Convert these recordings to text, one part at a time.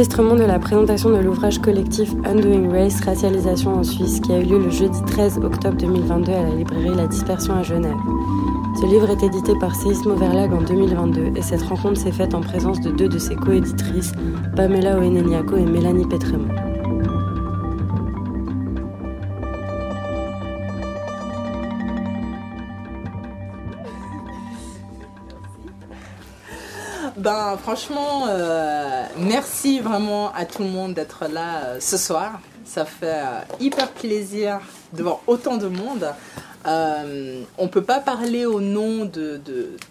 Enregistrement de la présentation de l'ouvrage collectif Undoing Race, Racialisation en Suisse, qui a eu lieu le jeudi 13 octobre 2022 à la librairie La Dispersion à Genève. Ce livre est édité par Seismo Verlag en 2022 et cette rencontre s'est faite en présence de deux de ses coéditrices, Pamela Oeneniako et Mélanie Petremont. Ben franchement, euh, merci vraiment à tout le monde d'être là euh, ce soir. Ça fait euh, hyper plaisir de voir autant de monde. On peut pas parler au nom de,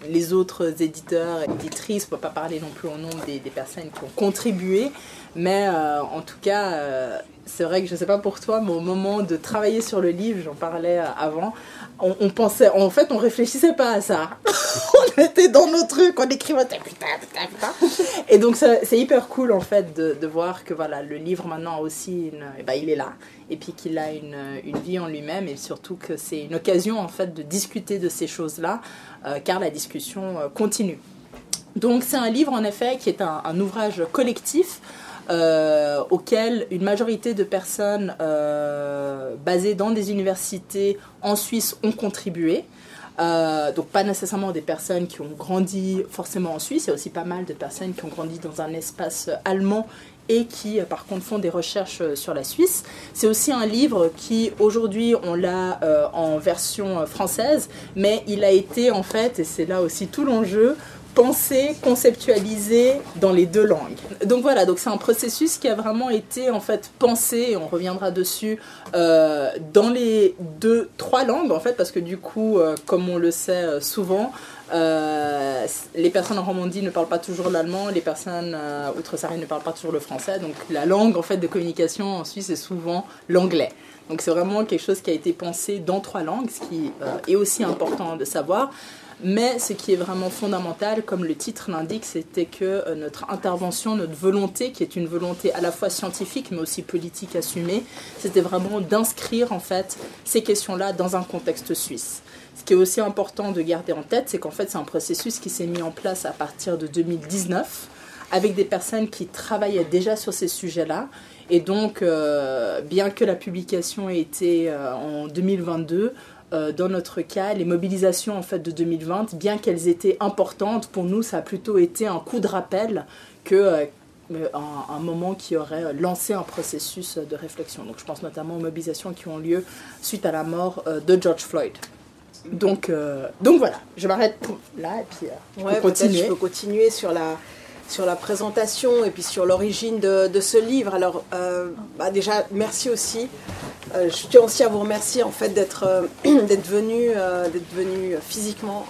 les autres éditeurs et éditrices, on peut pas parler non plus au nom des, personnes qui ont contribué, mais en tout cas, c'est vrai que je sais pas pour toi, mais au moment de travailler sur le livre, j'en parlais avant, on, pensait, en fait, on réfléchissait pas à ça. on était dans nos trucs, on écrivait putain, putain, putain. Et donc, c'est hyper cool, en fait, de, voir que voilà, le livre maintenant aussi, une, eh ben, il est là. Et puis qu'il a une, une, vie en lui-même et surtout que c'est une occasion, en fait, de discuter de ces choses-là, euh, car la discussion euh, continue. Donc, c'est un livre, en effet, qui est un, un ouvrage collectif. Euh, une majorité de personnes euh, basées dans des universités en Suisse ont contribué. Euh, donc pas nécessairement des personnes qui ont grandi forcément en Suisse, il y a aussi pas mal de personnes qui ont grandi dans un espace allemand et qui par contre font des recherches sur la Suisse. C'est aussi un livre qui aujourd'hui on l'a en version française, mais il a été en fait, et c'est là aussi tout l'enjeu, pensé, conceptualisé dans les deux langues. Donc voilà, donc c'est un processus qui a vraiment été en fait pensé, et on reviendra dessus, euh, dans les deux, trois langues en fait, parce que du coup, euh, comme on le sait euh, souvent, les personnes en Romandie ne parlent pas toujours l'allemand, les personnes outre-sahariennes ne parlent pas toujours le français, donc la langue en fait de communication en Suisse est souvent l'anglais. Donc c'est vraiment quelque chose qui a été pensé dans trois langues, ce qui est aussi important de savoir. Mais ce qui est vraiment fondamental, comme le titre l'indique, c'était que euh, notre intervention, notre volonté, qui est une volonté à la fois scientifique mais aussi politique assumée, c'était vraiment d'inscrire en fait ces questions-là dans un contexte suisse. Ce qui est aussi important de garder en tête, c'est qu'en fait c'est un processus qui s'est mis en place à partir de 2019 avec des personnes qui travaillaient déjà sur ces sujets-là. Et donc, euh, bien que la publication ait été euh, en 2022, euh, dans notre cas, les mobilisations en fait de 2020, bien qu'elles étaient importantes, pour nous, ça a plutôt été un coup de rappel que euh, un, moment qui aurait lancé un processus de réflexion. Donc, je pense notamment aux mobilisations qui ont lieu suite à la mort euh, de George Floyd. Donc, donc voilà, je m'arrête là et puis ouais, continuer. Je peux continuer sur la sur la présentation et puis sur l'origine de, ce livre. Alors, bah déjà, merci aussi euh, je tiens aussi à vous remercier en fait d'être euh, d'être venu euh, venu physiquement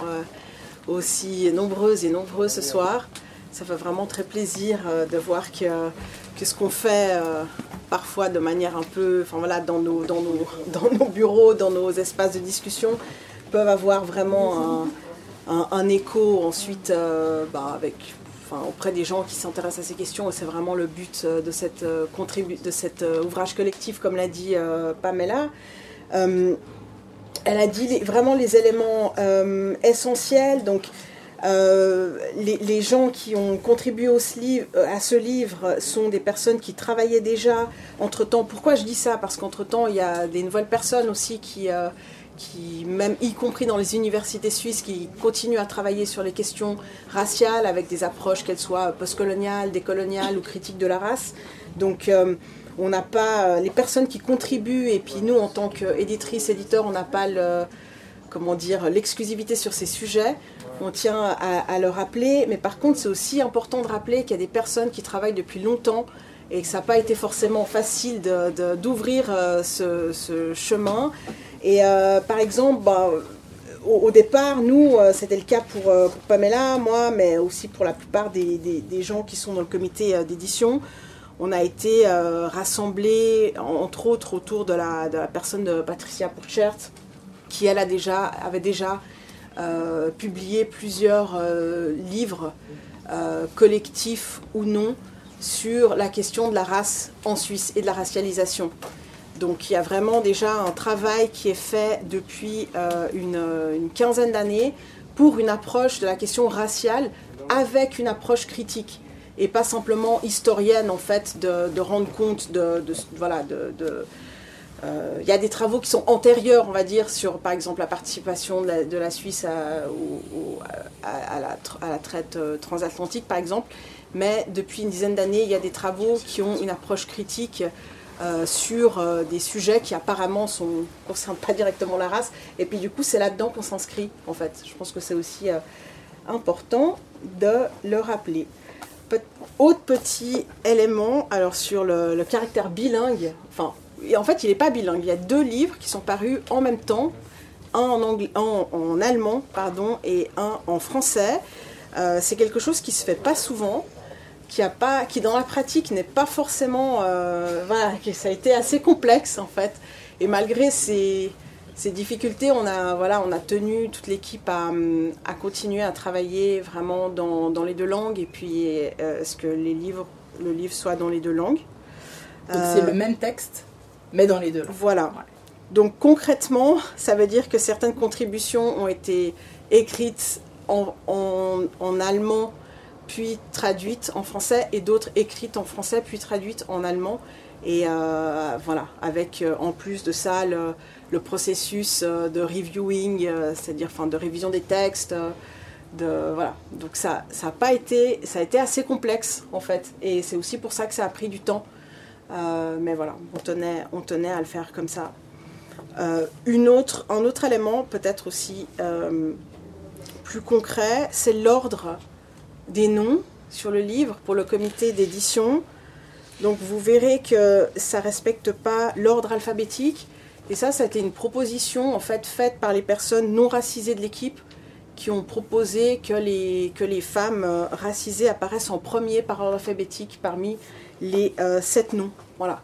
aussi nombreuses et nombreux ce soir. Ça fait vraiment très plaisir de voir que, que ce qu'on fait parfois de manière un peu, enfin voilà, dans nos, dans nos, dans nos bureaux, dans nos espaces de discussion, peuvent avoir vraiment un, un, écho ensuite bah, avec auprès des gens qui s'intéressent à ces questions. C'est vraiment le but euh, de, cette, euh, cet euh, ouvrage collectif, comme l'a dit Pamela. elle a dit vraiment les éléments essentiels. Donc, les, gens qui ont contribué à ce livre sont des personnes qui travaillaient déjà entre-temps. Pourquoi je dis ça? Parce qu'entre-temps, il y a des nouvelles personnes aussi qui, même y compris dans les universités suisses, qui continuent à travailler sur les questions raciales avec des approches, qu'elles soient postcoloniales, décoloniales ou critiques de la race. Donc, euh, on n'a pas euh, les personnes qui contribuent, et puis nous, en tant qu'éditrice, éditeur, on n'a pas comment dire, l'exclusivité sur ces sujets. On tient à, le rappeler, mais par contre, c'est aussi important de rappeler qu'il y a des personnes qui travaillent depuis longtemps et que ça n'a pas été forcément facile d'ouvrir euh, ce, chemin. Et euh, par exemple, bah, au, départ, nous, euh, c'était le cas euh, pour, Pamela, moi, mais aussi pour la plupart des, gens qui sont dans le comité d'édition. On a été rassemblés, entre autres, autour de la, personne de Patricia Pourchert, qui, elle, a déjà, avait déjà publié plusieurs livres collectifs ou non sur la question de la race en Suisse et de la racialisation. Donc il y a vraiment déjà un travail qui est fait depuis euh, une, quinzaine d'années pour une approche de la question raciale avec une approche critique. et pas simplement historienne en fait de, rendre compte de, voilà de, euh, il y a des travaux qui sont antérieurs, on va dire, sur par exemple la participation de la, Suisse à, la, traite euh, transatlantique, par exemple. Mais depuis une dizaine d'années, il y a des travaux qui ont une approche critique euh, sur des sujets qui apparemment ne concernent pas directement la race. Et puis du coup, c'est là-dedans qu'on s'inscrit, en fait. Je pense que c'est aussi important de le rappeler. autre petit élément, alors sur le, caractère bilingue, enfin en fait, il n'est pas bilingue. Il y a deux livres qui sont parus en même temps, un en, anglais, en, allemand pardon, et un en français. Euh, c'est quelque chose qui se fait pas souvent, qui, a pas, qui dans la pratique n'est pas forcément... Euh, voilà, ça a été assez complexe en fait. Et malgré ces, ces difficultés, on a, voilà, on a tenu toute l'équipe à, à, continuer à travailler vraiment dans, dans les deux langues et puis euh, ce que les livres, le livre soit dans les deux langues. Donc c'est le même texte mais dans les deux Voilà. Donc concrètement, ça veut dire que certaines contributions ont été écrites en, en, allemand, puis traduites en français, et d'autres écrites en français, puis traduites en allemand. Et euh, voilà, avec euh, en plus de ça le, processus euh, de reviewing, c'est-à-dire de révision des textes. Voilà. Donc ça, ça a pas été, ça a été assez complexe en fait, et c'est aussi pour ça que ça a pris du temps mais voilà, on tenait, on tenait à le faire comme ça. Une autre, un autre élément, peut-être aussi plus concret, c'est l'ordre des noms sur le livre pour le comité d'édition. Donc vous verrez que ça ne respecte pas l'ordre alphabétique. Et ça, été une proposition en fait faite par les personnes non racisées de l'équipe qui ont proposé que les, femmes racisées apparaissent en premier par ordre alphabétique parmi les euh, sept noms. Voilà.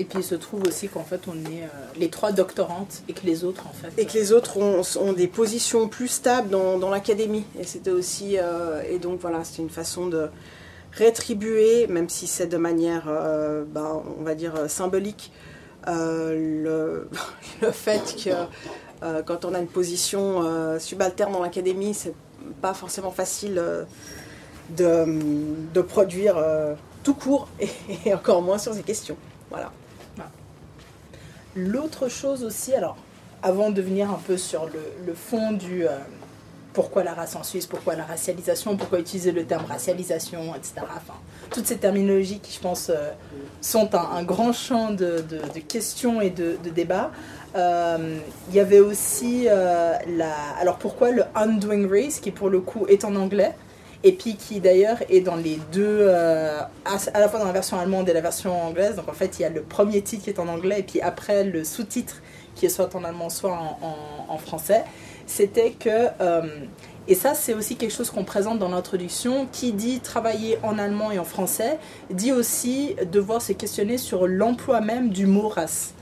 Et puis il se trouve aussi qu'en fait on est euh, les trois doctorantes et que les autres en fait. Et que les autres ont, des positions plus stables dans, l'académie. Et c'était aussi. Euh, et donc voilà, c'est une façon de rétribuer, même si c'est de manière, ben, on va dire, symbolique, le, le, fait que quand on a une position subalterne dans l'académie, c'est pas forcément facile de, de, produire tout court et, encore moins sur ces questions. Voilà. L'autre chose aussi, alors avant de venir un peu sur le, fond du euh, pourquoi la race en Suisse, pourquoi la racialisation, pourquoi utiliser le terme racialisation, etc. Enfin, toutes ces terminologies qui, je pense, euh, sont un, grand champ de, questions et de, débats. Euh, il y avait aussi la. Alors pourquoi le Undoing Race, qui pour le coup est en anglais, et puis qui d'ailleurs est dans les deux, euh, à, la fois dans la version allemande et la version anglaise. Donc en fait, il y a le premier titre qui est en anglais et puis après le sous-titre qui est soit en allemand, soit en, français. C'était que, euh, et ça c'est aussi quelque chose qu'on présente dans l'introduction, qui dit travailler en allemand et en français, dit aussi devoir se questionner sur l'emploi même du mot race.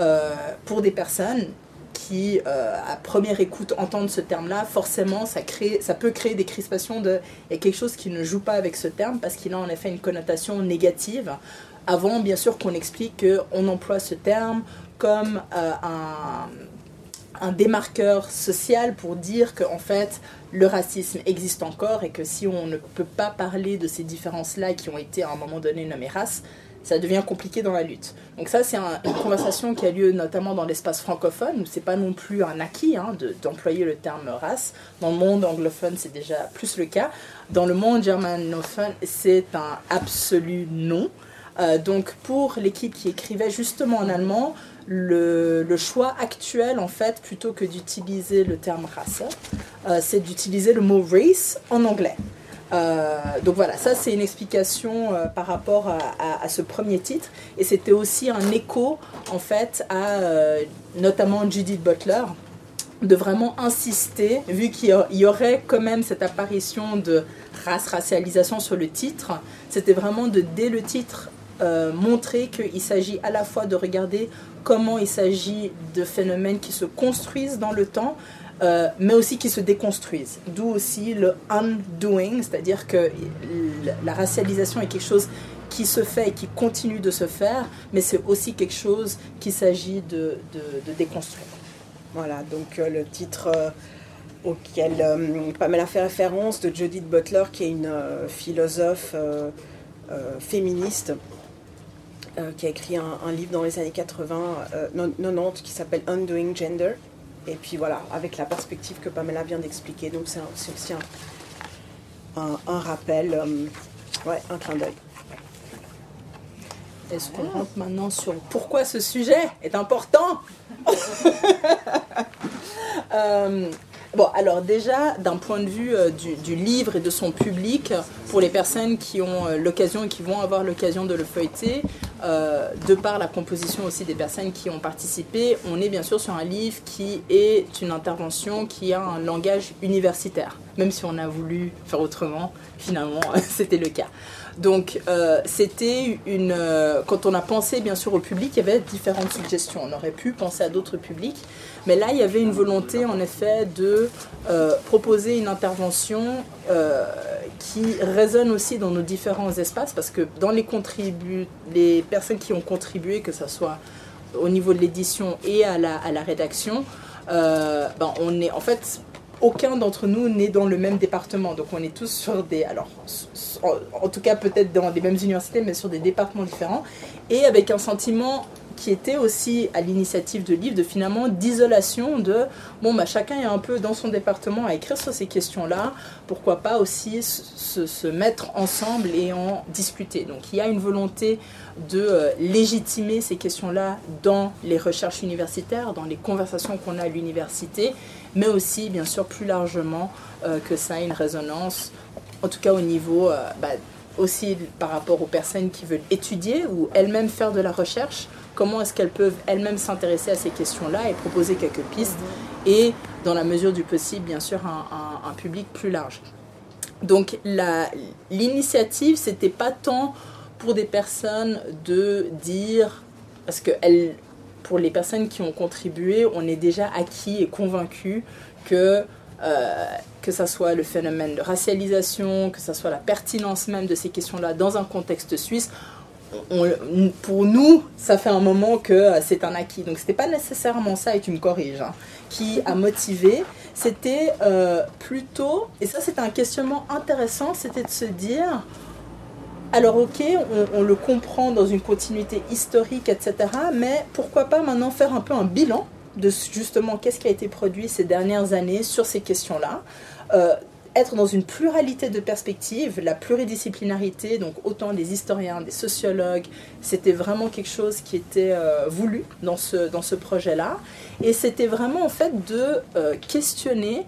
Euh, pour des personnes qui, euh, à première écoute, entendent ce terme-là, forcément, ça, crée, ça peut créer des crispations de... A quelque chose qui ne joue pas avec ce terme parce qu'il a en effet une connotation négative. Avant, bien sûr, qu'on explique qu'on emploie ce terme comme euh, un, un démarqueur social pour dire qu'en fait, le racisme existe encore et que si on ne peut pas parler de ces différences-là qui ont été à un moment donné nommées races, ça devient compliqué dans la lutte. Donc ça, c'est une conversation qui a lieu notamment dans l'espace francophone, où c'est pas non plus un acquis hein, d'employer le terme race. Dans le monde anglophone, c'est déjà plus le cas. Dans le monde germanophone, c'est un absolu non. Euh, donc pour l'équipe qui écrivait justement en allemand, le, choix actuel, en fait, plutôt que d'utiliser le terme race, euh, c'est d'utiliser le mot race en anglais. Euh, donc voilà, ça c'est une explication euh, par rapport à, ce premier titre. Et c'était aussi un écho en fait à euh, notamment Judith Butler de vraiment insister, vu qu'il y aurait quand même cette apparition de race, racialisation sur le titre, c'était vraiment de dès le titre montrer qu'il s'agit à la fois de regarder comment il s'agit de phénomènes qui se construisent dans le temps, euh, mais aussi qui se déconstruisent. D'où aussi le undoing, c'est-à-dire que la racialisation est quelque chose qui se fait et qui continue de se faire, mais c'est aussi quelque chose qu'il s'agit de, déconstruire. Voilà, donc euh, le titre euh, auquel Pamela fait référence de Judith Butler, qui est une philosophe féministe qui a écrit un, un, livre dans les années 80, 90 qui s'appelle Undoing Gender. Et puis voilà, avec la perspective que Pamela vient d'expliquer. Donc c'est aussi un, un, rappel, ouais, un clin d'œil. Est-ce qu'on rentre maintenant sur pourquoi ce sujet est important? Euh, Bon, alors déjà, d'un point de vue euh, du, livre et de son public, pour les personnes qui ont euh, l'occasion et qui vont avoir l'occasion de le feuilleter, de par la composition aussi des personnes qui ont participé, on est bien sûr sur un livre qui est une intervention qui a un langage universitaire. Même si on a voulu faire autrement, finalement, c'était le cas. Donc, euh, c'était une. Euh, quand on a pensé, bien sûr, au public, il y avait différentes suggestions. On aurait pu penser à d'autres publics. Mais là, il y avait une volonté, en effet, de euh, proposer une intervention qui résonne aussi dans nos différents espaces. Parce que dans les, les personnes qui ont contribué, que ce soit au niveau de l'édition et à la, à la rédaction, ben, on est en fait aucun d'entre nous n'est dans le même département. Donc on est tous sur des, alors en, tout cas peut-être dans les mêmes universités, mais sur des départements différents, et avec un sentiment qui était aussi à l'initiative de livre de finalement d'isolation de bon bah chacun est un peu dans son département à écrire sur ces questions là pourquoi pas aussi se, mettre ensemble et en discuter. Donc il y a une volonté de euh, légitimer ces questions là dans les recherches universitaires dans les conversations qu'on a à l'université mais aussi, bien sûr, plus largement, euh, que ça a une résonance, en tout cas au niveau, euh, bah, aussi par rapport aux personnes qui veulent étudier ou elles-mêmes faire de la recherche, comment est-ce qu'elles peuvent elles-mêmes s'intéresser à ces questions-là et proposer quelques pistes, mhm. et dans la mesure du possible, bien sûr, un, un, public plus large. Donc l'initiative, c'était pas tant pour des personnes de dire, parce que elles, pour les personnes qui ont contribué, on est déjà acquis et convaincu que euh, que ce soit le phénomène de racialisation, que ce soit la pertinence même de ces questions-là dans un contexte suisse, pour nous, ça fait un moment que euh, c'est un acquis. Donc, ce n'était pas nécessairement ça, et tu me corriges, hein, qui a motivé. C'était euh, plutôt, et ça c'est un questionnement intéressant, c'était de se dire, alors ok, on, le comprend dans une continuité historique, etc. Mais pourquoi pas maintenant faire un peu un bilan de justement qu'est-ce qui a été produit ces dernières années sur ces questions-là euh, être dans une pluralité de perspectives, la pluridisciplinarité, donc autant des historiens, des sociologues, c'était vraiment quelque chose qui était euh, voulu dans ce, projet-là. Et c'était vraiment en fait de euh, questionner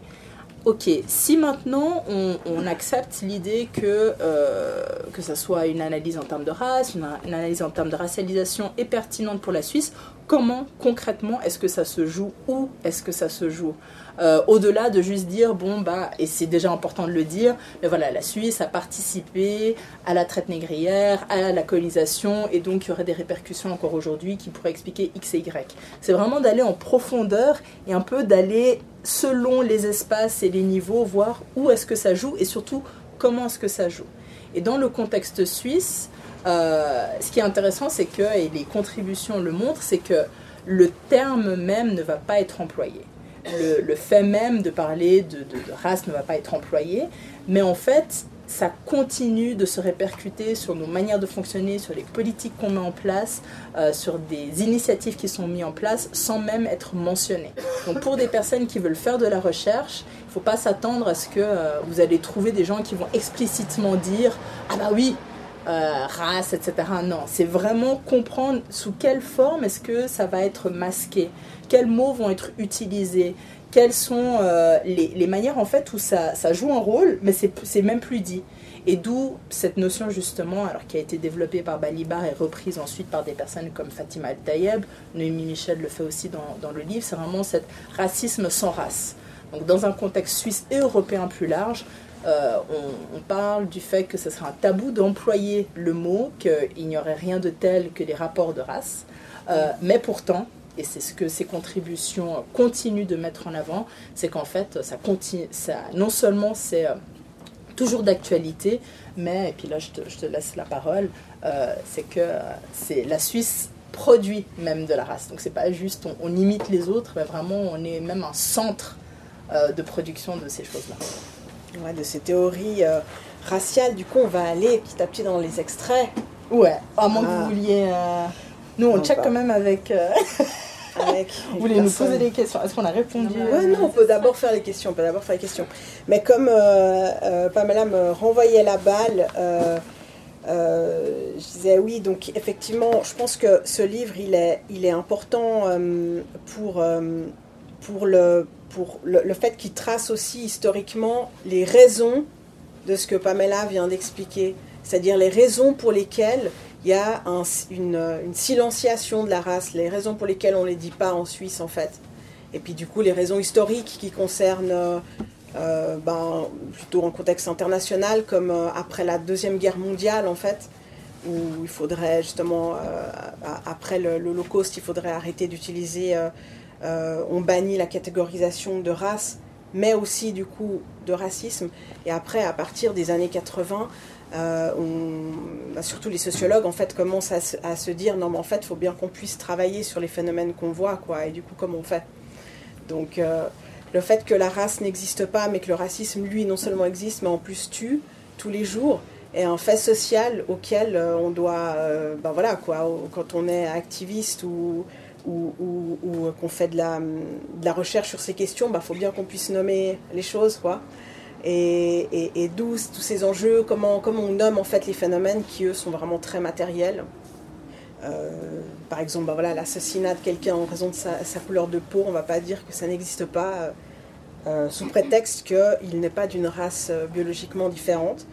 ok, si maintenant on, accepte l'idée que, euh, que ça soit une analyse en termes de race, une, analyse en termes de racialisation est pertinente pour la Suisse, comment concrètement est-ce que ça se joue Où est-ce que ça se joue? Euh, Au-delà de juste dire, bon, bah, et c'est déjà important de le dire, mais voilà, la Suisse a participé à la traite négrière, à la colonisation, et donc il y aurait des répercussions encore aujourd'hui qui pourraient expliquer X et Y. C'est vraiment d'aller en profondeur et un peu d'aller selon les espaces et les niveaux, voir où est-ce que ça joue et surtout comment est-ce que ça joue. Et dans le contexte suisse, euh, ce qui est intéressant, c'est que, et les contributions le montrent, c'est que le terme même ne va pas être employé. Le, fait même de parler de, de, race ne va pas être employé, mais en fait, ça continue de se répercuter sur nos manières de fonctionner, sur les politiques qu'on met en place, euh, sur des initiatives qui sont mises en place sans même être mentionnées. Donc pour des personnes qui veulent faire de la recherche, il ne faut pas s'attendre à ce que euh, vous allez trouver des gens qui vont explicitement dire Ah bah oui, euh, race, etc. Non, c'est vraiment comprendre sous quelle forme est-ce que ça va être masqué, quels mots vont être utilisés, quelles sont euh, les, manières en fait où ça, joue un rôle, mais c'est même plus dit. Et d'où cette notion justement, alors qui a été développée par Balibar et reprise ensuite par des personnes comme Fatima El-Tayeb, Noémie Michel le fait aussi dans, le livre, c'est vraiment cet racisme sans race. Donc dans un contexte suisse et européen plus large, euh, on, parle du fait que ce serait un tabou d'employer le mot, qu'il n'y aurait rien de tel que les rapports de race. Euh, mais pourtant, et c'est ce que ces contributions continuent de mettre en avant, c'est qu'en fait, ça continue, ça, non seulement c'est euh, toujours d'actualité, mais, et puis là je te, laisse la parole, euh, c'est que euh, c'est la Suisse produit même de la race. Donc c'est pas juste on, imite les autres, mais vraiment on est même un centre de production de ces choses-là. Ouais, de ces théories raciales, du coup, on va aller petit à petit dans les extraits. Ouais, à moins que vous ah. vouliez. Nous, on check quand même avec. Vous voulez nous poser des questions Est-ce qu'on a répondu ouais, Non, on peut d'abord faire les questions. On peut d'abord faire les questions. Mais comme euh, euh, Pamela me renvoyait la balle, euh, je disais oui. Donc effectivement, je pense que ce livre, il est, il est important pour, pour, le, pour le, le fait qu'il trace aussi historiquement les raisons de ce que Pamela vient d'expliquer. C'est-à-dire les raisons pour lesquelles il y a une, silenciation de la race, les raisons pour lesquelles on ne les dit pas en Suisse en fait. Et puis du coup les raisons historiques qui concernent euh, ben, plutôt en contexte international comme euh, après la Deuxième Guerre mondiale en fait, où il faudrait justement, euh, après l'Holocauste, il faudrait arrêter d'utiliser, on bannit la catégorisation de race, mais aussi du coup de racisme. Et après, à partir des années 80, euh, bah, surtout les sociologues en fait commencent à se, dire non mais en fait faut bien qu'on puisse travailler sur les phénomènes qu'on voit quoi et du coup comment on fait? Donc euh, le fait que la race n'existe pas mais que le racisme lui non seulement existe mais en plus tue tous les jours est un fait social auquel euh, on doit ben voilà quoi quand on est activiste ou ou, qu'on fait de la, de la, recherche sur ces questions, il bah, faut bien qu'on puisse nommer les choses. Quoi et, et, tous ces enjeux, comment, comment on nomme en fait les phénomènes qui eux sont vraiment très matériels. Euh, par exemple, bah voilà, l'assassinat de quelqu'un en raison de sa, couleur de peau, on ne va pas dire que ça n'existe pas euh, euh, sous prétexte qu'il n'est pas d'une race biologiquement différente.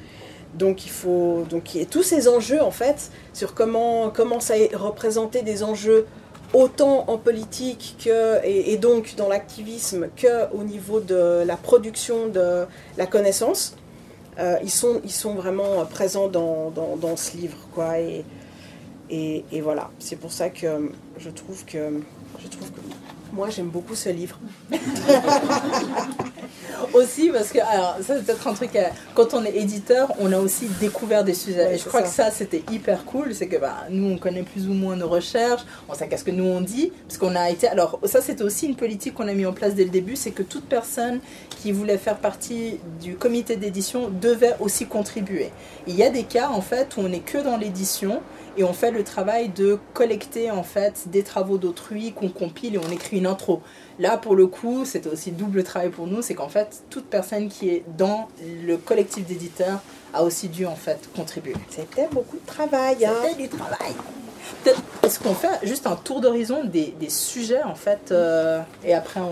Donc il faut donc a tous ces enjeux en fait sur comment comment ça représenter des enjeux autant en politique que, et, donc dans l'activisme qu'au niveau de la production de la connaissance. Euh, ils, sont, ils sont vraiment présents dans, dans, ce livre. Quoi, et, et, et voilà, c'est pour ça que je trouve que, je trouve que moi j'aime beaucoup ce livre. aussi parce que, alors, ça c'est peut-être un truc, quand on est éditeur, on a aussi découvert des sujets. et je crois que ça c'était hyper cool, c'est que bah, nous on connaît plus ou moins nos recherches, on sait qu'est-ce que nous on dit, parce qu'on a été. Alors, ça c'était aussi une politique qu'on a mis en place dès le début, c'est que toute personne qui voulait faire partie du comité d'édition devait aussi contribuer. Il y a des cas en fait où on n'est que dans l'édition et on fait le travail de collecter en fait des travaux d'autrui qu'on compile et on écrit une intro. Là, pour le coup, c'était aussi double travail pour nous, c'est qu'en fait, toute personne qui est dans le collectif d'éditeurs a aussi dû en fait contribuer. C'était beaucoup de travail. Hein. C'était du travail. Peut-être, est-ce qu'on fait juste un tour d'horizon des, des, sujets en fait, euh, et après on,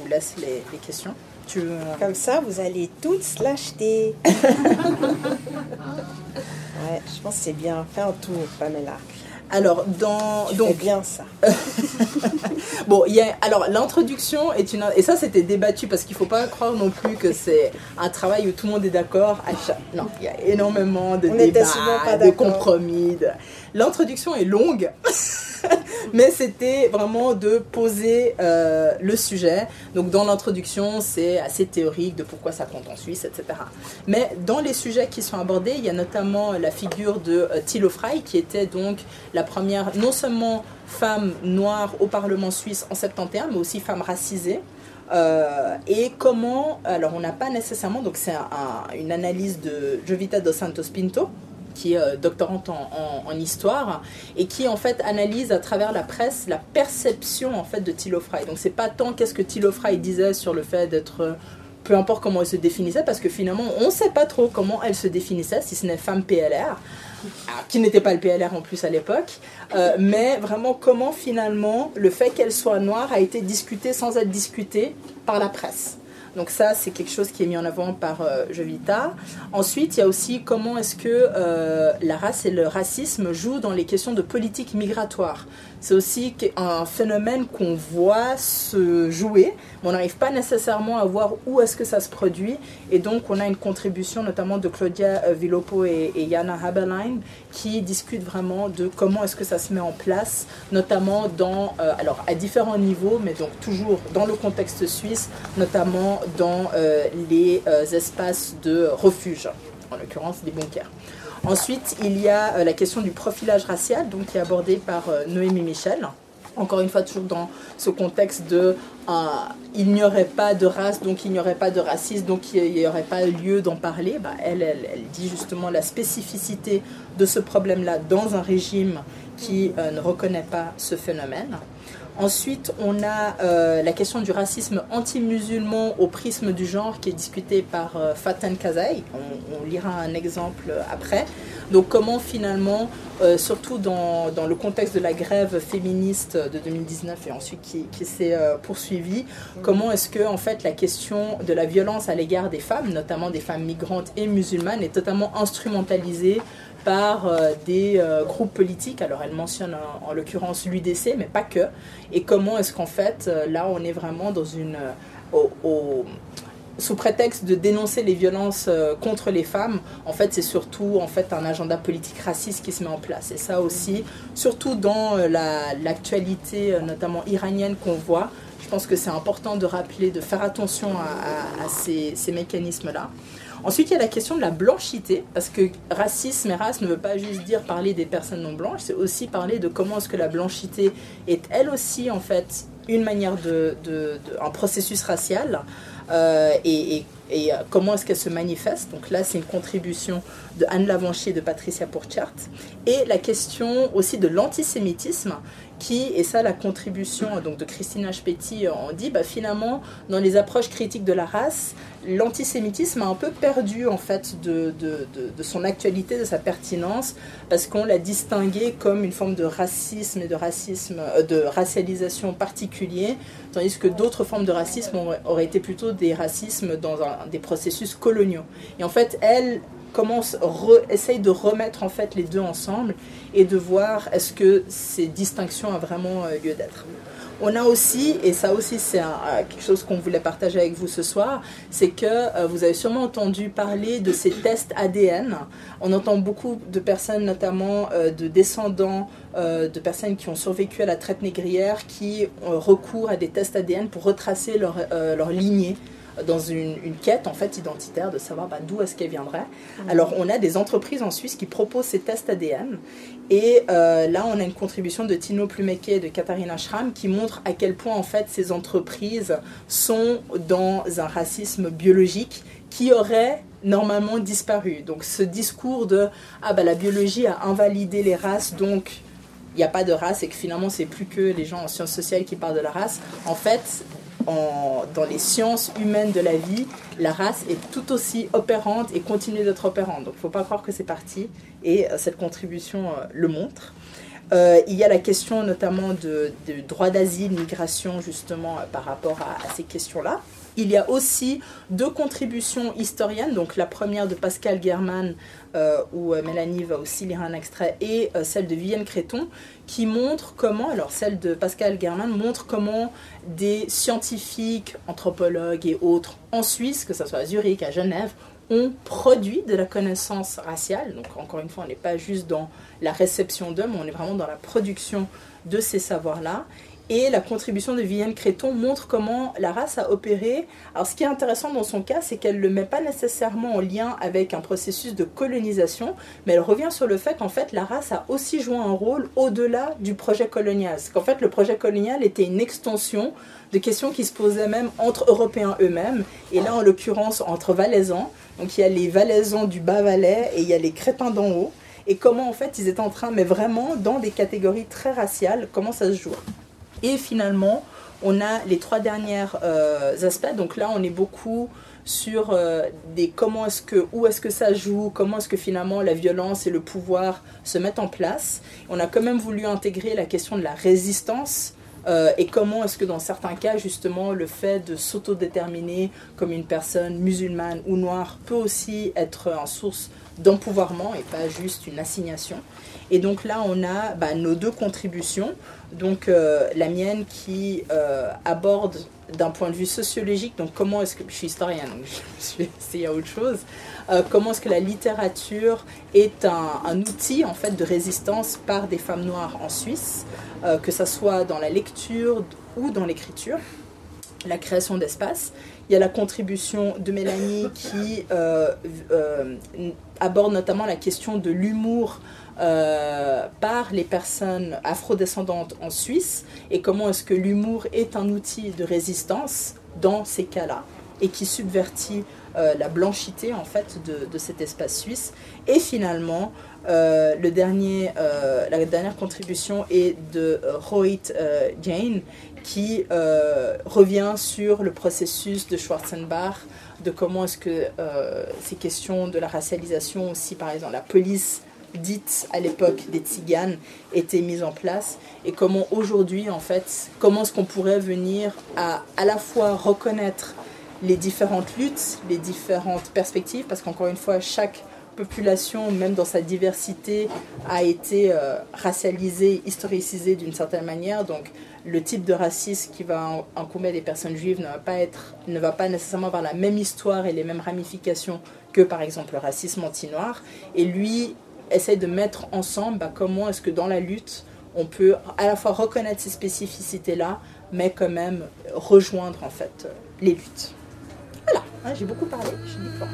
vous laisse les, les questions? Tu veux... Comme ça, vous allez tous l'acheter. ouais, je pense que c'est bien. Fais un tour, Pamela. Alors, dans. donc bien ça. bon, il y a. Alors, l'introduction est une. Et ça, c'était débattu parce qu'il ne faut pas croire non plus que c'est un travail où tout le monde est d'accord. Non, il y a énormément de débats, de compromis. L'introduction est longue. mais c'était vraiment de poser euh, le sujet. Donc dans l'introduction, c'est assez théorique de pourquoi ça compte en Suisse, etc. Mais dans les sujets qui sont abordés, il y a notamment la figure de euh, Thilo Frey, qui était donc la première, non seulement femme noire au Parlement suisse en 71, mais aussi femme racisée. Euh, et comment, alors on n'a pas nécessairement, donc c'est une analyse de Jovita dos Santos Pinto, qui est euh, doctorante en, histoire et qui en fait analyse à travers la presse la perception en fait de Thilo Frey. Donc c'est pas tant qu'est-ce que Thilo Frey disait sur le fait d'être euh, peu importe comment elle se définissait, parce que finalement, on ne sait pas trop comment elle se définissait, si ce n'est femme PLR, qui n'était pas le PLR en plus à l'époque, euh, mais vraiment comment finalement le fait qu'elle soit noire a été discuté sans être discuté par la presse. Donc ça, c'est quelque chose qui est mis en avant par euh, Jovita. Ensuite, il y a aussi comment est-ce que euh, la race et le racisme jouent dans les questions de politique migratoire c'est aussi un phénomène qu'on voit se jouer, mais on n'arrive pas nécessairement à voir où est-ce que ça se produit. Et donc, on a une contribution notamment de Claudia euh, Villopo et, et Jana Haberlein qui discutent vraiment de comment est-ce que ça se met en place, notamment dans, euh, alors à différents niveaux, mais donc toujours dans le contexte suisse, notamment dans euh, les espaces de refuge, en l'occurrence des bunkers. Ensuite, il y a euh, la question du profilage racial, donc qui est abordée par euh, Noémie Michel. encore une fois, toujours dans ce contexte de euh, il n'y aurait pas de race, donc il n'y aurait pas de racisme, donc il n'y aurait pas lieu d'en parler. Bah, elle, elle, dit justement la spécificité de ce problème-là dans un régime qui ne reconnaît pas ce phénomène. Ensuite, on a euh, la question du racisme anti-musulman au prisme du genre qui est discuté par euh, Faten Kazai. On, lira un exemple après. Donc comment finalement, euh, surtout dans, dans, le contexte de la grève féministe de 2019 et ensuite qui, qui s'est poursuivie, comment est-ce que en fait la question de la violence à l'égard des femmes, notamment des femmes migrantes et musulmanes, est totalement instrumentalisée par euh, des euh, groupes politiques. Alors elle mentionne en, l'occurrence l'UDC, mais pas que. Et comment est-ce qu'en fait, euh, là, on est vraiment dans une... sous prétexte de dénoncer les violences contre les femmes, en fait, c'est surtout un agenda politique raciste qui se met en place. Et ça aussi, surtout dans l'actualité, notamment iranienne qu'on voit, je pense que c'est important de rappeler, de faire attention à, ces, ces mécanismes-là. Ensuite, il y a la question de la blanchité, parce que racisme et race ne veut pas juste dire parler des personnes non blanches, c'est aussi parler de comment est-ce que la blanchité est elle aussi en fait une manière de, un processus racial euh, et, et, euh, comment est-ce qu'elle se manifeste. Donc là, c'est une contribution de Anne Lavanchier et de Patricia Pourchart. Et la question aussi de l'antisémitisme, qui, et ça la contribution donc, de Christina Petit on dit, bah, finalement, dans les approches critiques de la race, l'antisémitisme a un peu perdu en fait de, son actualité, de sa pertinence, parce qu'on l'a distingué comme une forme de racisme et de racisme, euh, de racialisation particulier, tandis que d'autres formes de racisme auraient été plutôt des racismes dans des processus coloniaux. Et en fait, elle commence, essaye de remettre en fait les deux ensemble et de voir est-ce que ces distinctions ont vraiment euh, lieu d'être. On a aussi, et ça aussi c'est euh, quelque chose qu'on voulait partager avec vous ce soir, c'est que euh, vous avez sûrement entendu parler de ces tests ADN. On entend beaucoup de personnes, notamment de descendants de personnes qui ont survécu à la traite négrière, qui recourent à des tests ADN pour retracer leur, leur lignée dans une, quête en fait identitaire de savoir bah, d'où est-ce qu'elle viendrait. Mmh. Alors on a des entreprises en Suisse qui proposent ces tests ADN et euh, là on a une contribution de Tino Plumeke et de Katharina Schramm qui montre à quel point en fait ces entreprises sont dans un racisme biologique qui aurait normalement disparu. Donc ce discours de ah bah la biologie a invalidé les races donc il n'y a pas de race et que finalement c'est plus que les gens en sciences sociales qui parlent de la race. En fait, dans les sciences humaines de la vie, la race est tout aussi opérante et continue d'être opérante. Donc il ne faut pas croire que c'est parti et euh, cette contribution euh, le montre. Euh, il y a la question notamment de, droit d'asile, migration, justement, par rapport à ces questions-là. Il y a aussi deux contributions historiennes, donc la première de Pascal German, euh, où euh, Mélanie va aussi lire un extrait, et euh, celle de Vivienne Créton, qui montre comment, alors celle de Pascal German montre comment des scientifiques, anthropologues et autres en Suisse, que ce soit à Zurich, à Genève, ont produit de la connaissance raciale. Donc encore une fois, on n'est pas juste dans la réception mais on est vraiment dans la production de ces savoirs-là. Et la contribution de Vivienne Créton montre comment la race a opéré. Alors ce qui est intéressant dans son cas, c'est qu'elle ne le met pas nécessairement en lien avec un processus de colonisation, mais elle revient sur le fait qu'en fait la race a aussi joué un rôle au-delà du projet colonial. Qu'en fait le projet colonial était une extension de questions qui se posaient même entre Européens eux-mêmes, et là en l'occurrence entre Valaisans. Donc il y a les Valaisans du Bas-Valais et il y a les Crétins d'en haut. Et comment en fait ils étaient en train, mais vraiment dans des catégories très raciales, comment ça se joue? Et finalement, on a les trois derniers euh, aspects. Donc là, on est beaucoup sur euh, des comment est-ce que où est-ce que ça joue, comment est-ce que finalement la violence et le pouvoir se mettent en place. On a quand même voulu intégrer la question de la résistance euh, et comment est-ce que dans certains cas, justement, le fait de s'autodéterminer comme une personne musulmane ou noire peut aussi être une source d'empouvoirment et pas juste une assignation. Et donc là, on a bah, nos deux contributions. Donc euh, la mienne qui euh, aborde d'un point de vue sociologique, donc comment est-ce que je suis historienne, donc je suis essayé à autre chose, euh, comment est-ce que la littérature est un, outil en fait de résistance par des femmes noires en Suisse, que ce soit dans la lecture ou dans l'écriture, la création d'espace. Il y a la contribution de Mélanie qui aborde notamment la question de l'humour par les personnes afrodescendantes en Suisse et comment est-ce que l'humour est un outil de résistance dans ces cas-là et qui subvertit la blanchité en fait de, cet espace suisse. Et finalement, euh, le dernier, euh, la dernière contribution est de euh, Rohit Jain qui revient sur le processus de Schwarzenbach, de comment est-ce que ces questions de la racialisation aussi, par exemple la police dite à l'époque des tziganes étaient mises en place et comment aujourd'hui en fait comment est-ce qu'on pourrait venir à à la fois reconnaître les différentes luttes, les différentes perspectives parce qu'encore une fois chaque population, même dans sa diversité, a été euh, racialisée, historicisée d'une certaine manière. Donc, le type de racisme qui va incomber des personnes juives ne va pas être, ne va pas nécessairement avoir la même histoire et les mêmes ramifications que, par exemple, le racisme anti-noir. Et lui essaye de mettre ensemble bah, comment est-ce que dans la lutte, on peut à la fois reconnaître ces spécificités-là, mais quand même rejoindre en fait les luttes. Voilà, j'ai beaucoup parlé, je dis quoi.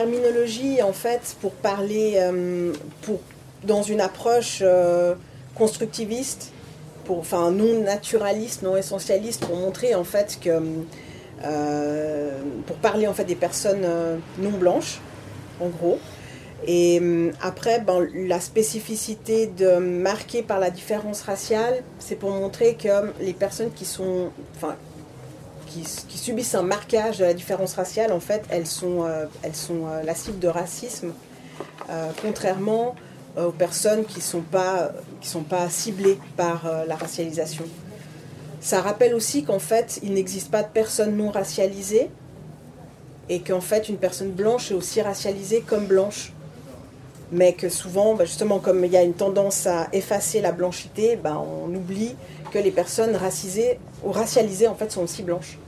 Terminologies en fait pour parler, euh, pour, dans une approche euh, constructiviste, pour, enfin non naturaliste, non essentialiste, pour montrer en fait que, euh, pour parler en fait des personnes non blanches, en gros. Et après, ben, la spécificité de marquée par la différence raciale, c'est pour montrer que les personnes qui sont, enfin, qui, subissent un marquage de la différence raciale, en fait, elles sont, euh, elles sont euh, la cible de racisme, euh, contrairement aux personnes qui ne sont, pas, sont pas ciblées par la racialisation. Ça rappelle aussi qu'en fait, il n'existe pas de personnes non racialisées et qu'en fait, une personne blanche est aussi racialisée comme blanche. Mais que souvent, bah, justement, comme il y a une tendance à effacer la blanchité, bah, on oublie que les personnes racisées ou racialisées en fait sont aussi blanches.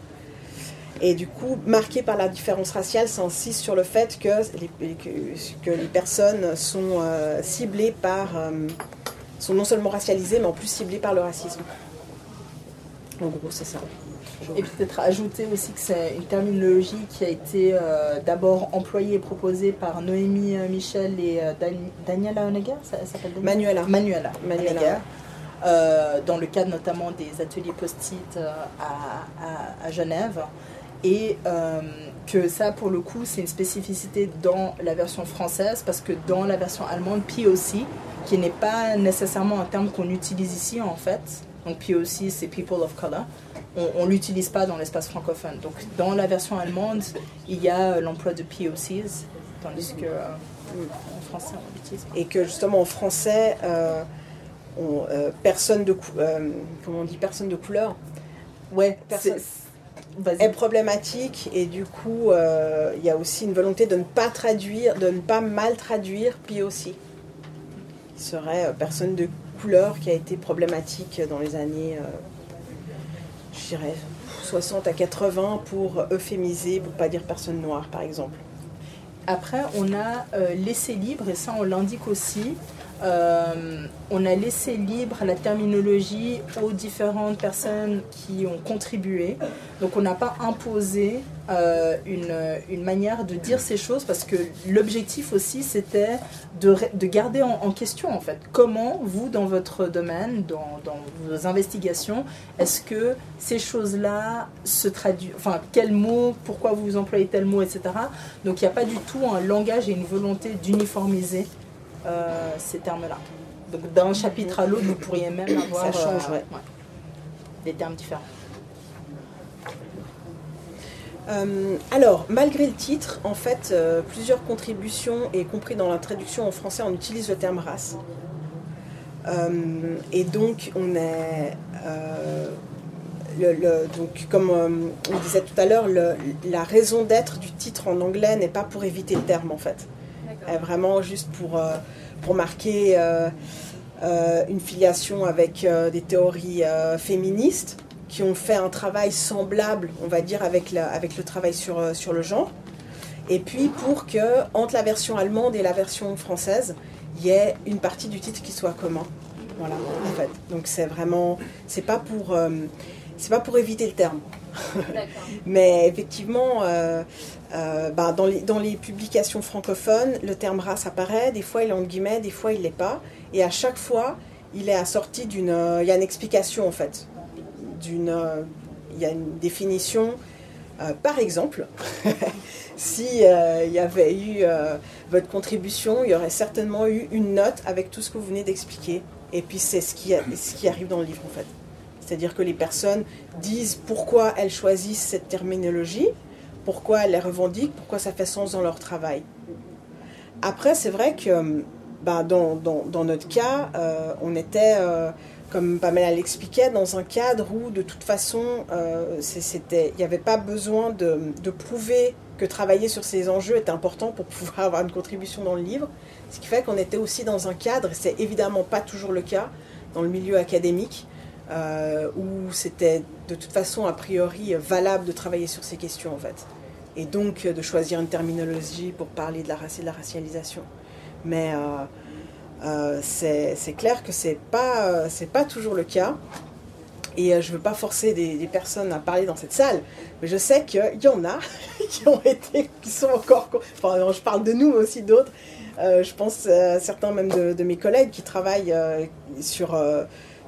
Et du coup, marqué par la différence raciale, ça insiste sur le fait que les, que, les personnes sont euh, ciblées par, euh, sont non seulement racialisées, mais en plus ciblées par le racisme. En gros, c'est ça. Et peut-être ajouter aussi que c'est une terminologie qui a été euh, d'abord employée et proposée par Noémie Michel et Daniela Honegger, ça, s'appelle Manuela. Manuela. Manuela. Dans le cadre notamment des ateliers post-it à, à, Genève. Et que ça, pour le coup, c'est une spécificité dans la version française, parce que dans la version allemande, POC, qui n'est pas nécessairement un terme qu'on utilise ici en fait, donc POC c'est People of Color, on ne l'utilise pas dans l'espace francophone. Donc dans la version allemande, il y a l'emploi de POCs, tandis que euh, en français on l'utilise Et que justement en français, euh, euh, personne de comment on dit personne de couleur. Ouais, est problématique et du coup il y a aussi une volonté de ne pas traduire, de ne pas mal traduire POC. Il serait personne de couleur qui a été problématique dans les années je dirais, 60 à 80 pour euphémiser, pour pas dire personne noire, par exemple. Après, on a euh, laissé libre, et ça on l'indique aussi, euh, on a laissé libre la terminologie aux différentes personnes qui ont contribué. Donc on n'a pas imposé euh, une, une, manière de dire ces choses parce que l'objectif aussi c'était de, de, garder en, question en fait comment vous dans votre domaine, dans, dans vos investigations, est-ce que ces choses-là se traduisent, enfin quel mot, pourquoi vous employez tel mot, etc. Donc il n'y a pas du tout un langage et une volonté d'uniformiser euh, ces termes-là. Donc d'un chapitre à l'autre, vous pourriez même avoir Ça change, euh, des termes différents. Euh, alors, malgré le titre, en fait, plusieurs contributions, y compris dans la traduction en français, on utilise le terme race. et donc, on est. Le, donc, comme on disait tout à l'heure, la raison d'être du titre en anglais n'est pas pour éviter le terme, en fait vraiment juste pour, euh, pour marquer euh, euh, une filiation avec des théories féministes qui ont fait un travail semblable, on va dire, avec, la, avec le travail sur, sur le genre. Et puis pour que, entre la version allemande et la version française, il y ait une partie du titre qui soit commun. Voilà, en fait. Donc c'est vraiment, c'est pas pour, c'est pas pour éviter le terme. Mais effectivement, euh, euh, bah, dans, les, publications francophones, le terme race apparaît, des fois il est en guillemets, des fois il l'est pas. Et à chaque fois, il est assorti d'une. Euh, y a une explication en fait. D'une, il y a une définition. par exemple, si il y avait eu votre contribution, il y aurait certainement eu une note avec tout ce que vous venez d'expliquer. Et puis c'est ce qui, ce qui arrive dans le livre en fait. C'est-à-dire que les personnes disent pourquoi elles choisissent cette terminologie, pourquoi elles les revendiquent, pourquoi ça fait sens dans leur travail. Après, c'est vrai que bah, dans, dans, notre cas, euh, on était, euh, comme Pamela l'expliquait, dans un cadre où de toute façon, euh, il n'y avait pas besoin de, de, prouver que travailler sur ces enjeux était important pour pouvoir avoir une contribution dans le livre. Ce qui fait qu'on était aussi dans un cadre, et c'est évidemment pas toujours le cas dans le milieu académique, euh, où c'était de toute façon a priori valable de travailler sur ces questions en fait. Et donc de choisir une terminologie pour parler de la race et de la racialisation. Mais euh, euh, c'est clair que c'est pas, pas toujours le cas. Et je ne veux pas forcer des, personnes à parler dans cette salle, mais je sais qu'il y en a qui ont été, qui sont encore. Enfin, je parle de nous, mais aussi d'autres. je pense à certains même de, mes collègues qui travaillent sur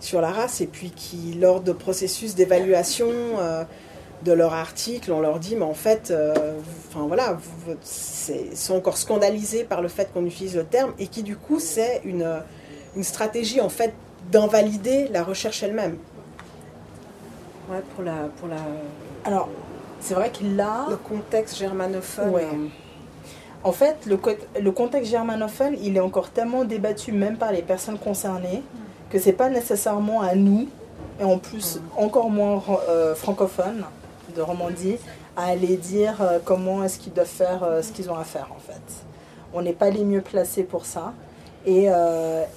sur la race et puis qui, lors de processus d'évaluation euh, de leur article, on leur dit, mais en fait, euh, enfin voilà, sont encore scandalisés par le fait qu'on utilise le terme et qui du coup, c'est une, une stratégie en fait d'invalider la recherche elle-même. Ouais, pour la, pour la. Alors, c'est vrai que là. Le contexte germanophone. Ouais. En fait, le, le contexte germanophone, il est encore tellement débattu même par les personnes concernées que c'est pas nécessairement à nous, et en plus encore moins euh, francophones de Romandie, à aller dire euh, comment est-ce qu'ils doivent faire euh, ce qu'ils ont à faire en fait. On n'est pas les mieux placés pour ça. Et,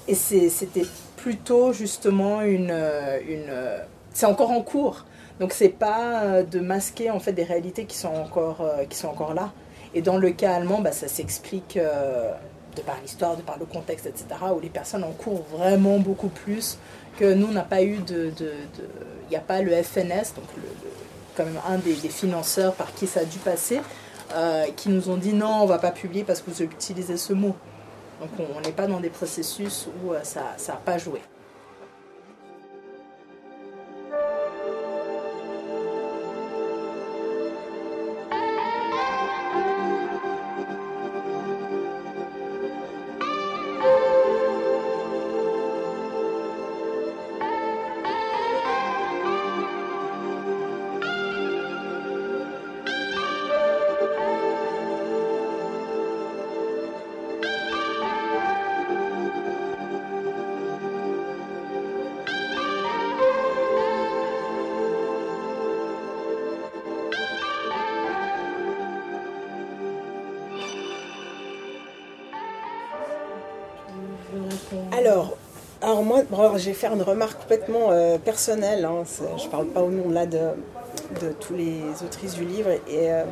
et c'était plutôt justement une... une c'est encore en cours. Donc c'est pas de masquer en fait des réalités qui sont encore, qui sont encore là. Et dans le cas allemand, bah, ça s'explique de par l'histoire, de par le contexte, etc., où les personnes en courent vraiment beaucoup plus que nous, on n'a pas eu de... Il n'y a pas le FNS, donc quand même un des, financeurs par qui ça a dû passer, euh, qui nous ont dit non, on va pas publier parce que vous utilisez ce mot. Donc on n'est pas dans des processus où euh, ça n'a pas joué. Moi, je vais faire une remarque complètement euh, personnelle. Hein. je ne parle pas au nom là de, tous les autrices du livre. Et euh,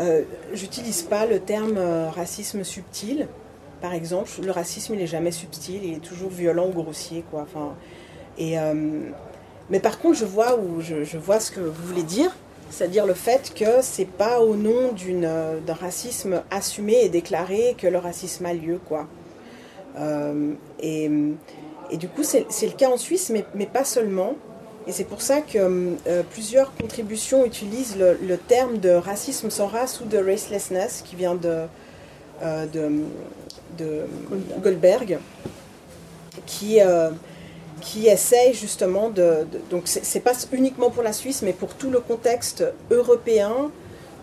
euh, j'utilise pas le terme racisme subtil. Par exemple, le racisme, il n'est jamais subtil, il est toujours violent ou grossier, mais par contre, je vois ce que vous voulez dire, c'est-à-dire le fait que c'est pas au nom d'un racisme assumé et déclaré que le racisme a lieu. Euh, et, du coup, c'est le cas en Suisse, mais, mais pas seulement. Et c'est pour ça que euh, plusieurs contributions utilisent le, terme de racisme sans race ou de racelessness qui vient de, euh, de, de, Goldberg, qui, qui essaye justement de. donc, c'est pas uniquement pour la Suisse, mais pour tout le contexte européen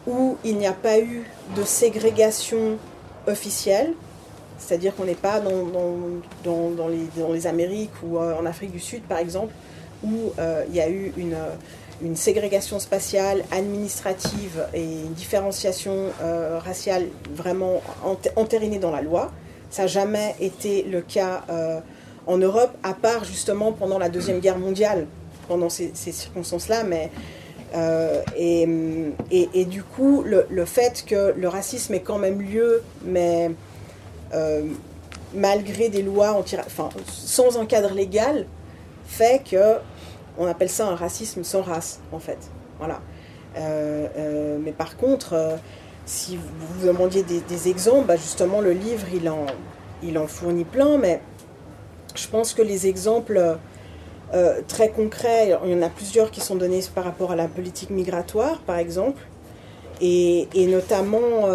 où il n'y a pas eu de ségrégation officielle. C'est-à-dire qu'on n'est pas dans, dans, les, dans, les, Amériques ou euh, en Afrique du Sud, par exemple, où euh, il y a eu une, une, ségrégation spatiale, administrative et une différenciation euh, raciale vraiment entérinée dans la loi. Ça n'a jamais été le cas en Europe, à part justement pendant la Deuxième Guerre mondiale, pendant ces, ces circonstances-là, mais... et, et, du coup, le, le, fait que le racisme ait quand même lieu, mais euh, malgré des lois enfin, sans un cadre légal, fait que on appelle ça un racisme sans race, en fait. Voilà. Euh, euh, mais par contre, si vous demandiez des, exemples, bah, justement, le livre, il en, fournit plein, mais je pense que les exemples très concrets, il y en a plusieurs qui sont donnés par rapport à la politique migratoire, par exemple, et notamment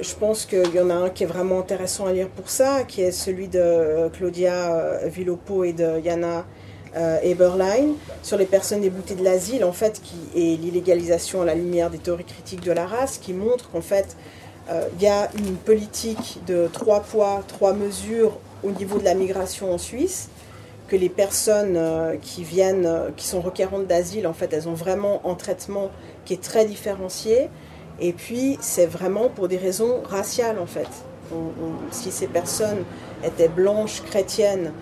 je pense qu'il y en a un qui est vraiment intéressant à lire pour ça, qui est celui de euh, Claudia euh, Villopo et de Yana euh, Eberlein sur les personnes déboutées de l'asile, en fait, qui, et l'illégalisation à la lumière des théories critiques de la race, qui montre qu'en fait, il y a une politique de trois poids, trois mesures au niveau de la migration en Suisse, que les personnes qui viennent, qui sont requérantes d'asile, en fait, elles ont vraiment un traitement qui est très différencié et puis, c'est vraiment pour des raisons raciales, en fait. si ces personnes étaient blanches, chrétiennes,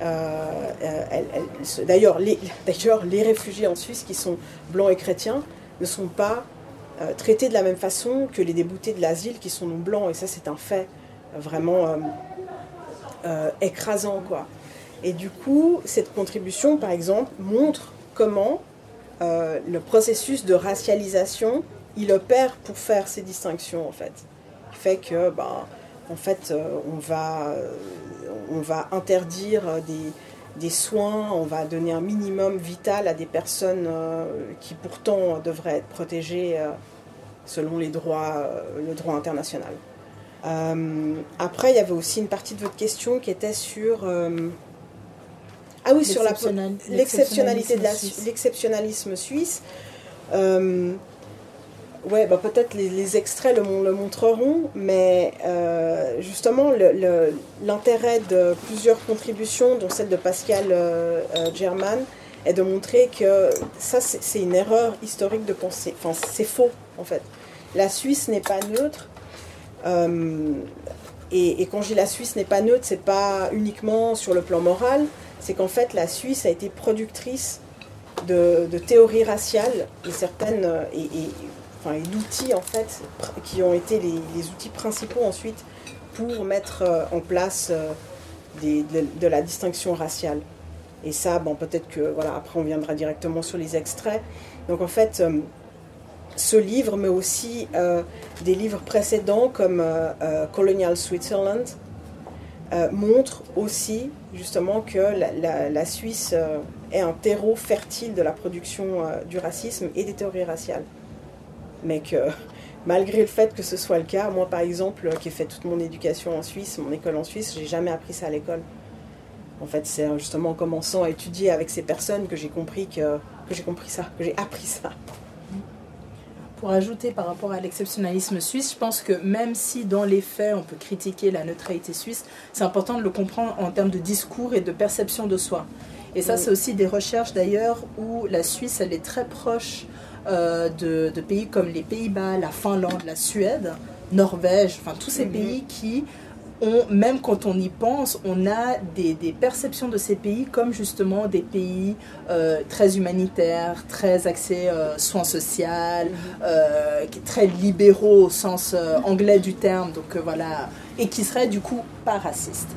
euh, euh, d'ailleurs, les, réfugiés en Suisse qui sont blancs et chrétiens ne sont pas euh, traités de la même façon que les déboutés de l'asile qui sont non blancs. Et ça, c'est un fait vraiment écrasant, quoi. Et du coup, cette contribution, par exemple, montre comment le processus de racialisation il opère pour faire ces distinctions en fait. Il fait que, ben, en fait, euh, on va, euh, on va interdire des, des, soins, on va donner un minimum vital à des personnes euh, qui pourtant devraient être protégées selon les droits, le droit international. après, il y avait aussi une partie de votre question qui était sur ah oui, sur l'exceptionnalité de l'exceptionnalisme suisse. Ouais, bah peut-être les, extraits le, montreront, mais euh, justement, l'intérêt de plusieurs contributions, dont celle de Pascal euh, euh, German, est de montrer que ça, c'est une erreur historique de penser. Enfin, c'est faux, en fait. La Suisse n'est pas neutre. Et, quand je dis la Suisse n'est pas neutre, c'est pas uniquement sur le plan moral, c'est qu'en fait, la Suisse a été productrice de, théories raciales, et certaines, et enfin, d'outils en fait, qui ont été les, outils principaux ensuite pour mettre euh, en place euh, de, la distinction raciale. Et ça, bon, peut-être que, voilà, après on viendra directement sur les extraits. Donc en fait, euh, ce livre, mais aussi des livres précédents comme Colonial Switzerland, montrent aussi justement que la, Suisse est un terreau fertile de la production du racisme et des théories raciales. Mais que malgré le fait que ce soit le cas, moi par exemple, qui ai fait toute mon éducation en Suisse, mon école en Suisse, j'ai jamais appris ça à l'école. En fait, c'est justement en commençant à étudier avec ces personnes que j'ai compris que, que j'ai compris ça, que j'ai appris ça. Pour ajouter par rapport à l'exceptionnalisme suisse, je pense que même si dans les faits on peut critiquer la neutralité suisse, c'est important de le comprendre en termes de discours et de perception de soi. Et ça, c'est aussi des recherches d'ailleurs où la Suisse, elle est très proche euh, de, de, pays comme les Pays-Bas, la Finlande, la Suède, Norvège, enfin tous ces mhm. pays qui même quand on y pense, on a des, perceptions de ces pays comme justement des pays euh, très humanitaires, très axés euh, soins sociaux, mhm. euh, très libéraux au sens anglais du terme, donc voilà, et qui seraient du coup pas racistes.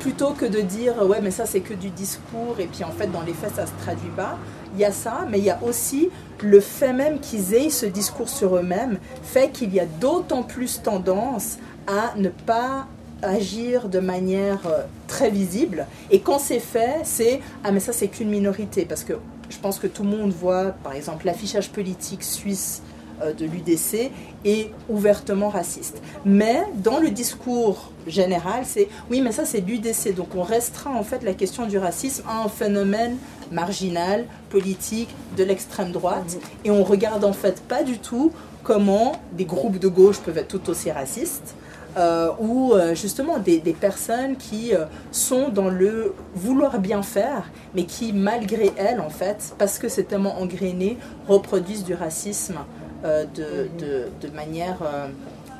Plutôt que de dire ouais mais ça c'est que du discours et puis en fait dans les faits ça se traduit pas, il y a ça, mais il y a aussi le fait même qu'ils aient ce discours sur eux-mêmes fait qu'il y a d'autant plus tendance à ne pas agir de manière euh, très visible. Et quand c'est fait, c'est ah mais ça c'est qu'une minorité parce que je pense que tout le monde voit par exemple l'affichage politique suisse euh, de l'UDC est ouvertement raciste. Mais dans le discours général, c'est oui, mais ça c'est l'UDC. Donc on restreint en fait la question du racisme à un phénomène marginal, politique, de l'extrême droite. Mmh. Et on regarde en fait pas du tout comment des groupes de gauche peuvent être tout aussi racistes euh, ou euh, justement des, personnes qui euh, sont dans le vouloir bien faire, mais qui malgré elles, en fait, parce que c'est tellement engrainé, reproduisent du racisme de, de, manière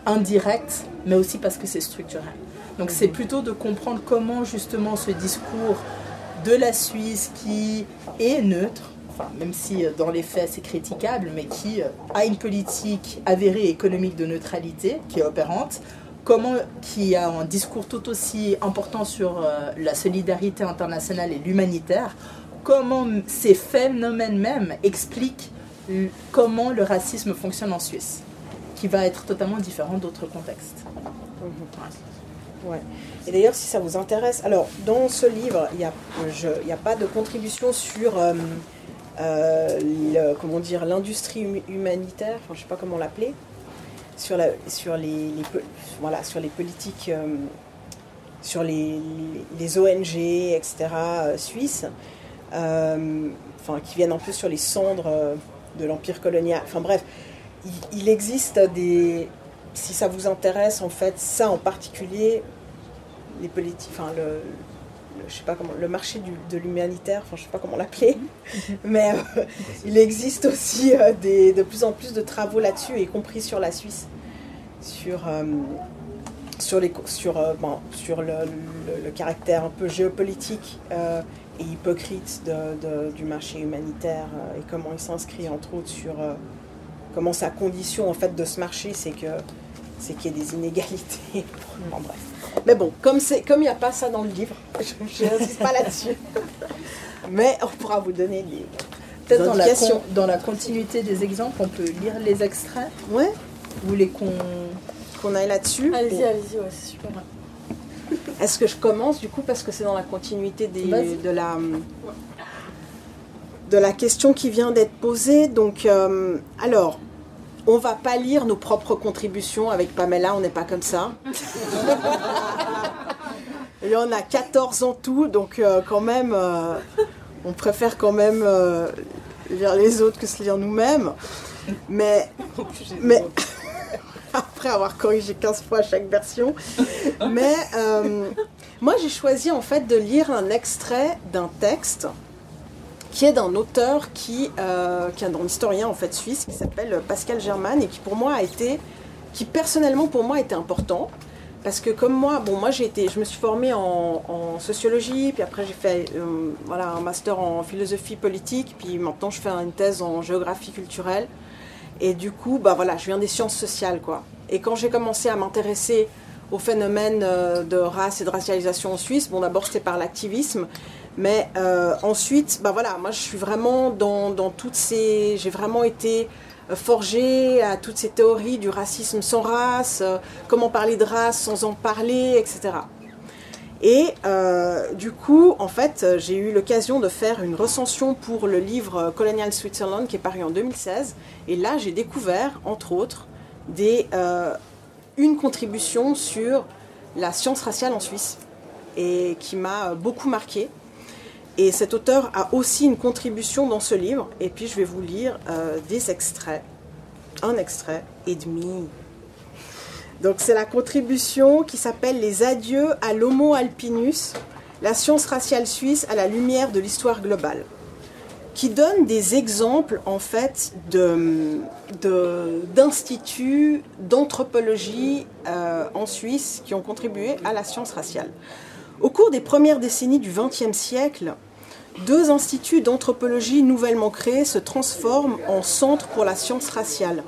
indirecte, mais aussi parce que c'est structurel. Donc c'est plutôt de comprendre comment justement ce discours de la Suisse qui est neutre, enfin, même si dans les faits c'est critiquable, mais qui a une politique avérée économique de neutralité qui est opérante, comment, qui a un discours tout aussi important sur euh, la solidarité internationale et l'humanitaire, comment ces phénomènes même expliquent comment le racisme fonctionne en Suisse, qui va être totalement différent d'autres contextes. Mhm. Ouais. Et d'ailleurs, si ça vous intéresse, alors dans ce livre, il n'y a, pas de contribution sur euh, euh, comment dire l'industrie humanitaire, je ne sais pas comment l'appeler, sur, les, voilà, sur les politiques, euh, sur les, ONG, etc., suisses, enfin, qui viennent un peu sur les cendres de l'Empire colonial. Enfin bref, il, existe des... Si ça vous intéresse, en fait, ça en particulier, les politiques, enfin, le, je sais pas comment, le marché du, de l'humanitaire, enfin je sais pas comment l'appeler, mais euh, il existe aussi euh, des, de plus en plus de travaux là-dessus, y compris sur la Suisse, sur, euh, sur, les, sur, bon, sur le, le, caractère un peu géopolitique et hypocrite de, du marché humanitaire et comment il s'inscrit entre autres sur comment sa condition en fait de ce marché, c'est que c'est qu'il y ait des inégalités. Bon, bref. Mais bon, comme il comme n'y a pas ça dans le livre, je n'insiste pas là-dessus. Mais on pourra vous donner les. Peut-être dans la, dans la continuité des exemples, on peut lire les extraits. Ouais. Vous voulez qu'on qu'on aille là-dessus Allez-y, allez-y, ouais, c'est super. Est-ce que je commence du coup parce que c'est dans la continuité des, de la de la question qui vient d'être posée. Donc, euh, alors, on va pas lire nos propres contributions avec Pamela, on n'est pas comme ça. Il y en a 14 en tout, donc euh, quand même, euh, on préfère quand même euh, lire les autres que se lire nous-mêmes. Mais, mais après avoir corrigé 15 fois chaque version. Mais moi, j'ai choisi en fait de lire un extrait d'un texte qui est d'un auteur qui, euh, qui est un historien en fait suisse qui s'appelle Pascal Germain et qui pour moi a été, qui personnellement pour moi été important. Parce que comme moi, bon moi j'ai été, je me suis formée en, sociologie, puis après j'ai fait euh, voilà un master en philosophie politique, puis maintenant je fais une thèse en géographie culturelle. Et du coup bah voilà je viens des sciences sociales quoi. Et quand j'ai commencé à m'intéresser au phénomène euh, de race et de racialisation en Suisse, bon d'abord c'était par l'activisme, Mais ensuite, bah voilà, moi je suis vraiment dans, dans toutes ces. J'ai vraiment été forgée à toutes ces théories du racisme sans race, comment parler de race sans en parler, etc. Et euh, du coup, en fait, j'ai eu l'occasion de faire une recension pour le livre Colonial Switzerland qui est paru en 2016. Et là, j'ai découvert, entre autres, des, euh, une contribution sur la science raciale en Suisse et qui m'a beaucoup marqué. Et cet auteur a aussi une contribution dans ce livre. Et puis, je vais vous lire euh, des extraits. Un extrait et demi. Donc c'est la contribution qui s'appelle Les adieux à l'Homo alpinus, la science raciale suisse à la lumière de l'histoire globale, qui donne des exemples en fait d'instituts d'anthropologie euh, en Suisse qui ont contribué à la science raciale. Au cours des premières décennies du XXe siècle, deux instituts d'anthropologie nouvellement créés se transforment en centres pour la science raciale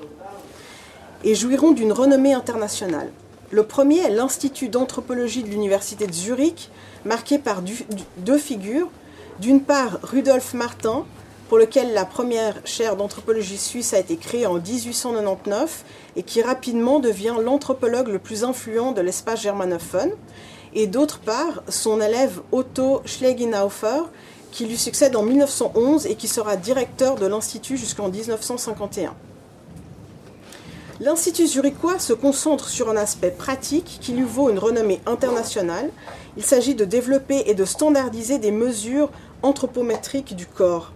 et jouiront d'une renommée internationale. Le premier est l'Institut d'anthropologie de l'Université de Zurich, marqué par deux figures. D'une part, Rudolf Martin, pour lequel la première chaire d'anthropologie suisse a été créée en 1899 et qui rapidement devient l'anthropologue le plus influent de l'espace germanophone. Et d'autre part, son élève Otto Schlegenhaufer, qui lui succède en 1911 et qui sera directeur de l'Institut jusqu'en 1951. L'Institut zurichois se concentre sur un aspect pratique qui lui vaut une renommée internationale. Il s'agit de développer et de standardiser des mesures anthropométriques du corps.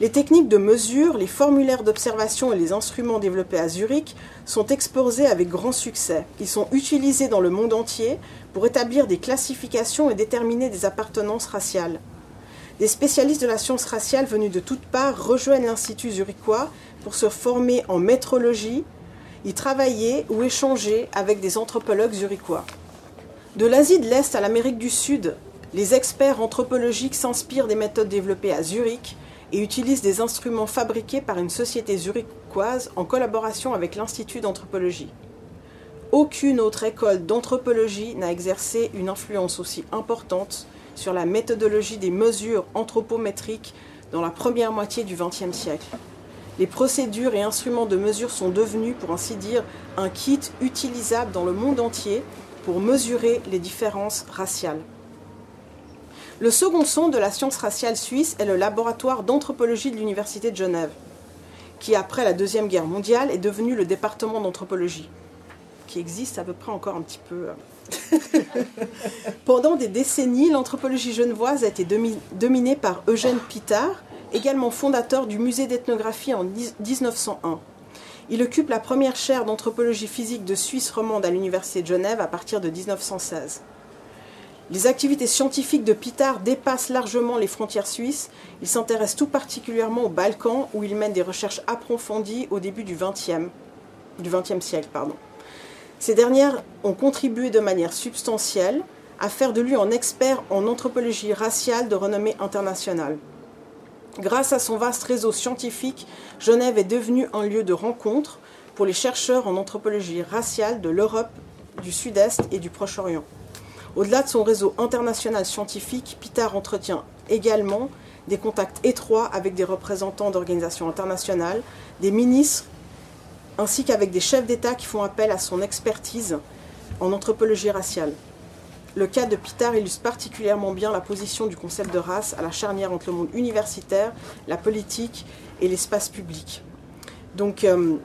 Les techniques de mesure, les formulaires d'observation et les instruments développés à Zurich sont exposés avec grand succès. Ils sont utilisés dans le monde entier pour établir des classifications et déterminer des appartenances raciales. Des spécialistes de la science raciale venus de toutes parts rejoignent l'Institut zurichois pour se former en métrologie, y travailler ou échanger avec des anthropologues zurichois. De l'Asie de l'Est à l'Amérique du Sud, les experts anthropologiques s'inspirent des méthodes développées à Zurich et utilisent des instruments fabriqués par une société zurichoise en collaboration avec l'Institut d'anthropologie. Aucune autre école d'anthropologie n'a exercé une influence aussi importante sur la méthodologie des mesures anthropométriques dans la première moitié du XXe siècle les procédures et instruments de mesure sont devenus, pour ainsi dire, un kit utilisable dans le monde entier pour mesurer les différences raciales. Le second centre de la science raciale suisse est le laboratoire d'anthropologie de l'Université de Genève, qui après la Deuxième Guerre mondiale est devenu le département d'anthropologie, qui existe à peu près encore un petit peu. Pendant des décennies, l'anthropologie genevoise a été dominée par Eugène Pitard, également fondateur du musée d'ethnographie en 1901. Il occupe la première chaire d'anthropologie physique de Suisse romande à l'Université de Genève à partir de 1916. Les activités scientifiques de Pitard dépassent largement les frontières suisses. Il s'intéresse tout particulièrement aux Balkans où il mène des recherches approfondies au début du XXe siècle. Ces dernières ont contribué de manière substantielle à faire de lui un expert en anthropologie raciale de renommée internationale. Grâce à son vaste réseau scientifique, Genève est devenue un lieu de rencontre pour les chercheurs en anthropologie raciale de l'Europe, du Sud-Est et du Proche-Orient. Au-delà de son réseau international scientifique, Pitard entretient également des contacts étroits avec des représentants d'organisations internationales, des ministres, ainsi qu'avec des chefs d'État qui font appel à son expertise en anthropologie raciale. Le cas de Pitard illustre particulièrement bien la position du concept de race à la charnière entre le monde universitaire, la politique et l'espace public. Donc euh,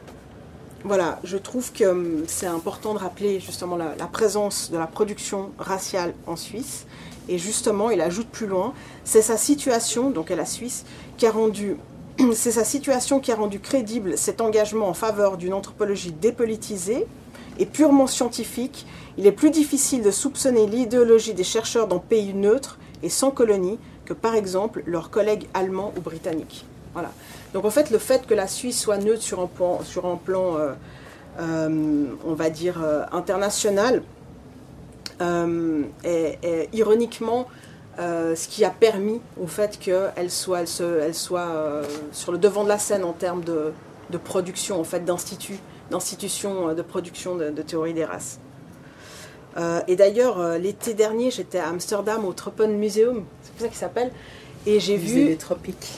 voilà, je trouve que euh, c'est important de rappeler justement la, présence de la production raciale en Suisse. Et justement, il ajoute plus loin, c'est sa situation, donc à la Suisse, qui a rendu c'est sa situation qui a rendu crédible cet engagement en faveur d'une anthropologie dépolitisée et purement scientifique il est plus difficile de soupçonner l'idéologie des chercheurs dans pays neutres et sans colonie que par exemple leurs collègues allemands ou britanniques. Voilà. Donc en fait, le fait que la Suisse soit neutre sur un plan, sur un plan euh, euh, on va dire, euh, international, est, ironiquement ce qui a permis au fait qu'elle soit, elle soit sur le devant de la scène en termes de, production en fait, d'instituts, d'institutions de production de, de théorie des races. Euh, et d'ailleurs, euh, l'été dernier, j'étais à Amsterdam au Tropen Museum, c'est pour ça qu'il s'appelle, et j'ai Musée vu. des tropiques.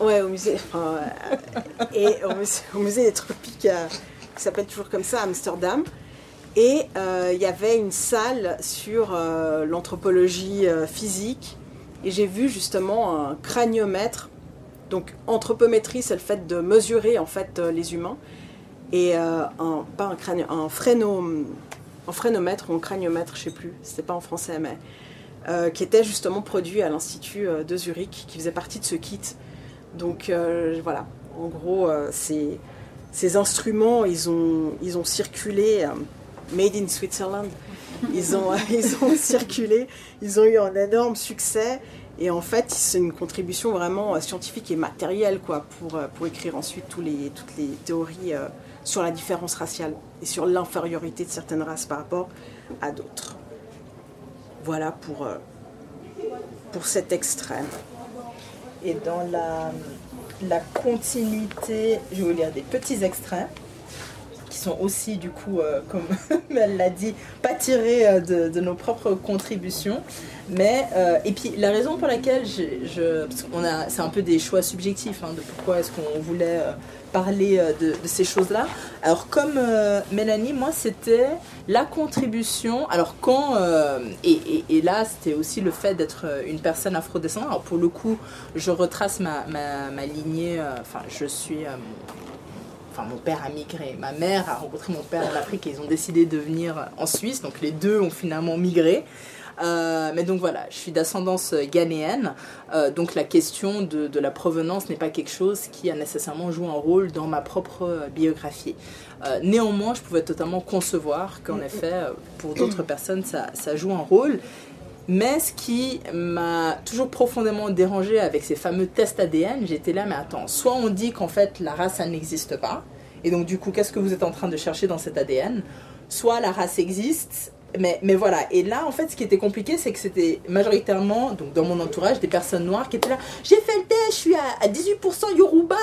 Ouais, au musée. enfin, euh, et au musée, au musée des tropiques, euh, qui s'appelle toujours comme ça, Amsterdam. Et euh, il y avait une salle sur euh, l'anthropologie euh, physique. Et j'ai vu justement un craniomètre. Donc, anthropométrie, c'est le fait de mesurer en fait les humains. Et un, pas un un fréno, un phrénomètre ou un craniomètre, je sais plus, c'était pas en français, mais qui était justement produit à l'Institut de Zurich, qui faisait partie de ce kit. Donc voilà, en gros, ces, instruments, ils ont, circulé, made in Switzerland, ils ont, ils ont circulé, ils ont eu un énorme succès. Et en fait, c'est une contribution vraiment euh, scientifique et matérielle quoi, pour, euh, pour écrire ensuite tous les, toutes les théories euh, sur la différence raciale et sur l'infériorité de certaines races par rapport à d'autres. Voilà pour, pour cet extrait. Et dans la, la continuité, je vais vous lire des petits extraits sont aussi, du coup, euh, comme elle l'a dit, pas tirés euh, de, nos propres contributions. Mais, euh, et puis la raison pour laquelle je, qu'on a, c'est un peu des choix subjectifs hein, de pourquoi est-ce qu'on voulait parler de, ces choses-là. Alors comme Mélanie, moi c'était la contribution. Alors quand et, là c'était aussi le fait d'être une personne afrodescendante. Alors pour le coup, je retrace ma, ma, lignée. Enfin, je suis enfin mon père a migré, ma mère a rencontré mon père en Afrique et ils ont décidé de venir en Suisse, donc les deux ont finalement migré. Euh, mais donc voilà, je suis d'ascendance ghanéenne, euh, donc la question de, la provenance n'est pas quelque chose qui a nécessairement joué un rôle dans ma propre biographie. Euh, néanmoins, je pouvais totalement concevoir qu'en effet, pour d'autres personnes, ça joue un rôle. Mais ce qui m'a toujours profondément dérangé avec ces fameux tests ADN, j'étais là, mais attends, soit on dit qu'en fait la race, ça n'existe pas, et donc du coup, qu'est-ce que vous êtes en train de chercher dans cet ADN Soit la race existe, mais, mais voilà. Et là, en fait, ce qui était compliqué, c'est que c'était majoritairement, donc dans mon entourage, des personnes noires qui étaient là, j'ai fait le test, je suis à, à 18% Yoruba,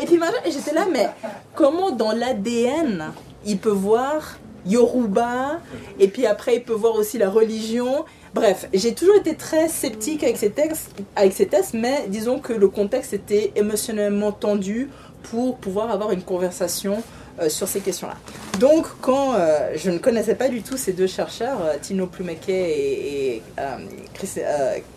et puis j'étais là, mais comment dans l'ADN, il peut voir Yoruba, et puis après, il peut voir aussi la religion. Bref, j'ai toujours été très sceptique avec ces, textes, avec ces tests, mais disons que le contexte était émotionnellement tendu pour pouvoir avoir une conversation euh, sur ces questions-là. Donc, quand euh, je ne connaissais pas du tout ces deux chercheurs, euh, Tino Plumeke et,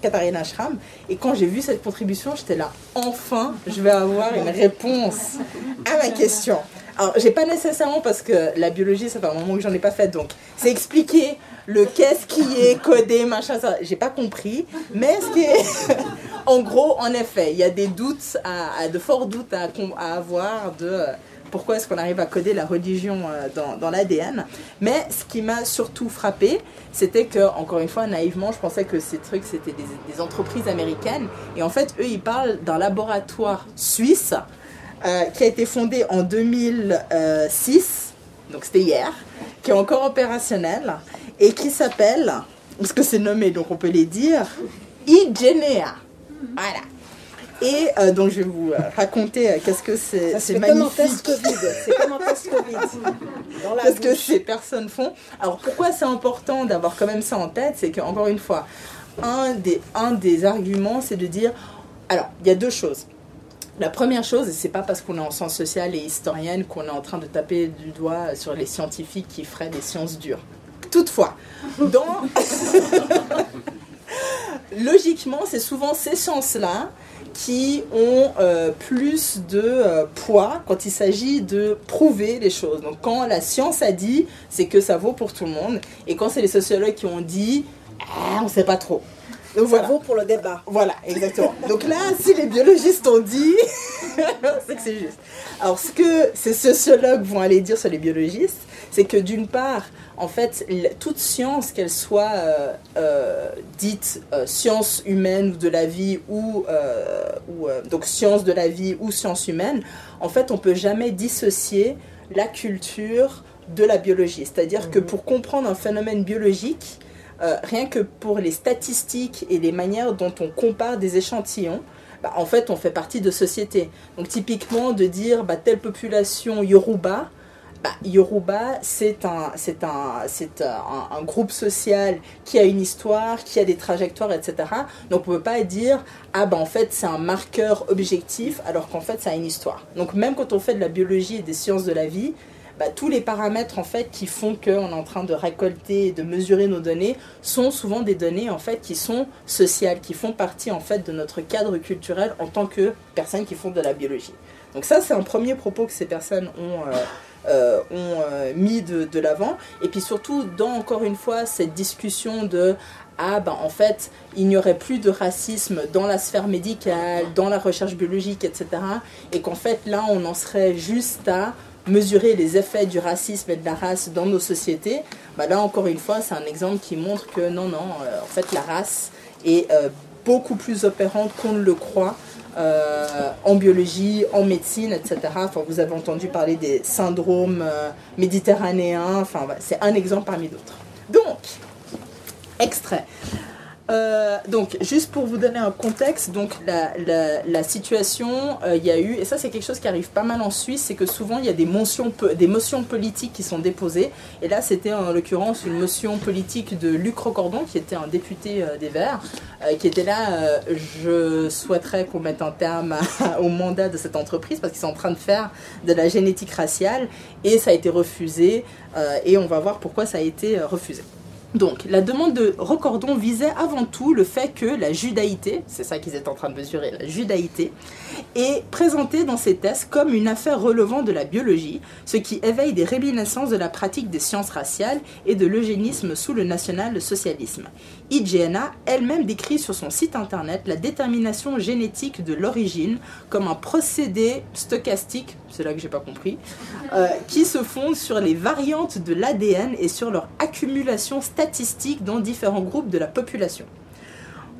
Katharina Schramm, et quand j'ai vu cette contribution, j'étais là, enfin, je vais avoir une réponse à ma question. Alors, j'ai pas nécessairement parce que la biologie, ça fait un moment que j'en ai pas fait, donc c'est expliquer le qu'est-ce qui est codé, machin, ça, j'ai pas compris. Mais ce qui est, en gros, en effet, il y a des doutes, de forts doutes à, avoir de euh, pourquoi est-ce qu'on arrive à coder la religion euh, dans, l'ADN. Mais ce qui m'a surtout frappé, c'était que, encore une fois, naïvement, je pensais que ces trucs, c'était des entreprises américaines. Et en fait, eux, ils parlent d'un laboratoire suisse euh, qui a été fondé en 2006, donc c'était hier, qui est encore opérationnel et qui s'appelle, parce que c'est nommé, donc on peut les dire, Igenea. Voilà. Et euh, donc je vais vous euh, raconter euh, qu'est-ce que c'est. C'est fait comme un magnifique. C'est comme un test Covid. Qu'est-ce que ces personnes font Alors pourquoi c'est important d'avoir quand même ça en tête C'est qu'encore une fois, un des, un des arguments, c'est de dire... Alors, il y a deux choses. La première chose, et c'est pas parce qu'on est en sciences sociales et historiennes qu'on est en train de taper du doigt sur les scientifiques qui feraient des sciences dures. Toutefois, logiquement, c'est souvent ces sciences-là qui ont euh, plus de euh, poids quand il s'agit de prouver les choses. Donc quand la science a dit, c'est que ça vaut pour tout le monde. Et quand c'est les sociologues qui ont dit, ah, on ne sait pas trop. Donc Ça voilà. vaut pour le débat. Voilà, exactement. Donc là, si les biologistes ont dit, c'est que c'est juste. Alors, ce que ces sociologues vont aller dire sur les biologistes, c'est que d'une part, en fait, toute science, qu'elle soit euh, euh, dite euh, science humaine ou de la vie, ou, ou donc science de la vie ou science humaine, en fait, on peut jamais dissocier la culture de la biologie. C'est-à-dire que pour comprendre un phénomène biologique, euh, rien que pour les statistiques et les manières dont on compare des échantillons, bah, en fait, on fait partie de sociétés. Donc, typiquement, de dire bah, telle population Yoruba, bah, Yoruba, c'est un, c'est un, c'est un, un groupe social qui a une histoire, qui a des trajectoires, etc. Donc on ne peut pas dire, ah ben en fait c'est un marqueur objectif, alors qu'en fait ça a une histoire. Donc même quand on fait de la biologie et des sciences de la vie, bah, tous les paramètres en fait qui font qu'on est en train de récolter et de mesurer nos données sont souvent des données en fait qui sont sociales, qui font partie en fait de notre cadre culturel en tant que personnes qui font de la biologie. Donc ça c'est un premier propos que ces personnes ont, euh, euh, ont euh, mis de, de l'avant. Et puis surtout dans encore une fois cette discussion de ah ben en fait il n'y aurait plus de racisme dans la sphère médicale, dans la recherche biologique, etc. Et qu'en fait là on en serait juste à mesurer les effets du racisme et de la race dans nos sociétés, bah là encore une fois, c'est un exemple qui montre que non, non, euh, en fait la race est euh, beaucoup plus opérante qu'on ne le croit euh, en biologie, en médecine, etc. Enfin, vous avez entendu parler des syndromes méditerranéens, enfin, c'est un exemple parmi d'autres. Donc, extrait. Euh, donc, juste pour vous donner un contexte, donc la, la, situation, il euh, y a eu, et ça c'est quelque chose qui arrive pas mal en Suisse, c'est que souvent il y a des motions, des motions politiques qui sont déposées. Et là, c'était en l'occurrence une motion politique de Luc Rocordon, qui était un député euh, des Verts, qui était là. je souhaiterais qu'on mette un terme au mandat de cette entreprise parce qu'ils sont en train de faire de la génétique raciale, et ça a été refusé. et on va voir pourquoi ça a été refusé. Donc, la demande de Recordon visait avant tout le fait que la judaïté, c'est ça qu'ils étaient en train de mesurer, la judaïté, est présentée dans ces tests comme une affaire relevant de la biologie, ce qui éveille des réminiscences de la pratique des sciences raciales et de l'eugénisme sous le national-socialisme. IGNA elle-même décrit sur son site internet la détermination génétique de l'origine comme un procédé stochastique, c'est là que j'ai pas compris, euh, qui se fonde sur les variantes de l'ADN et sur leur accumulation statistique dans différents groupes de la population.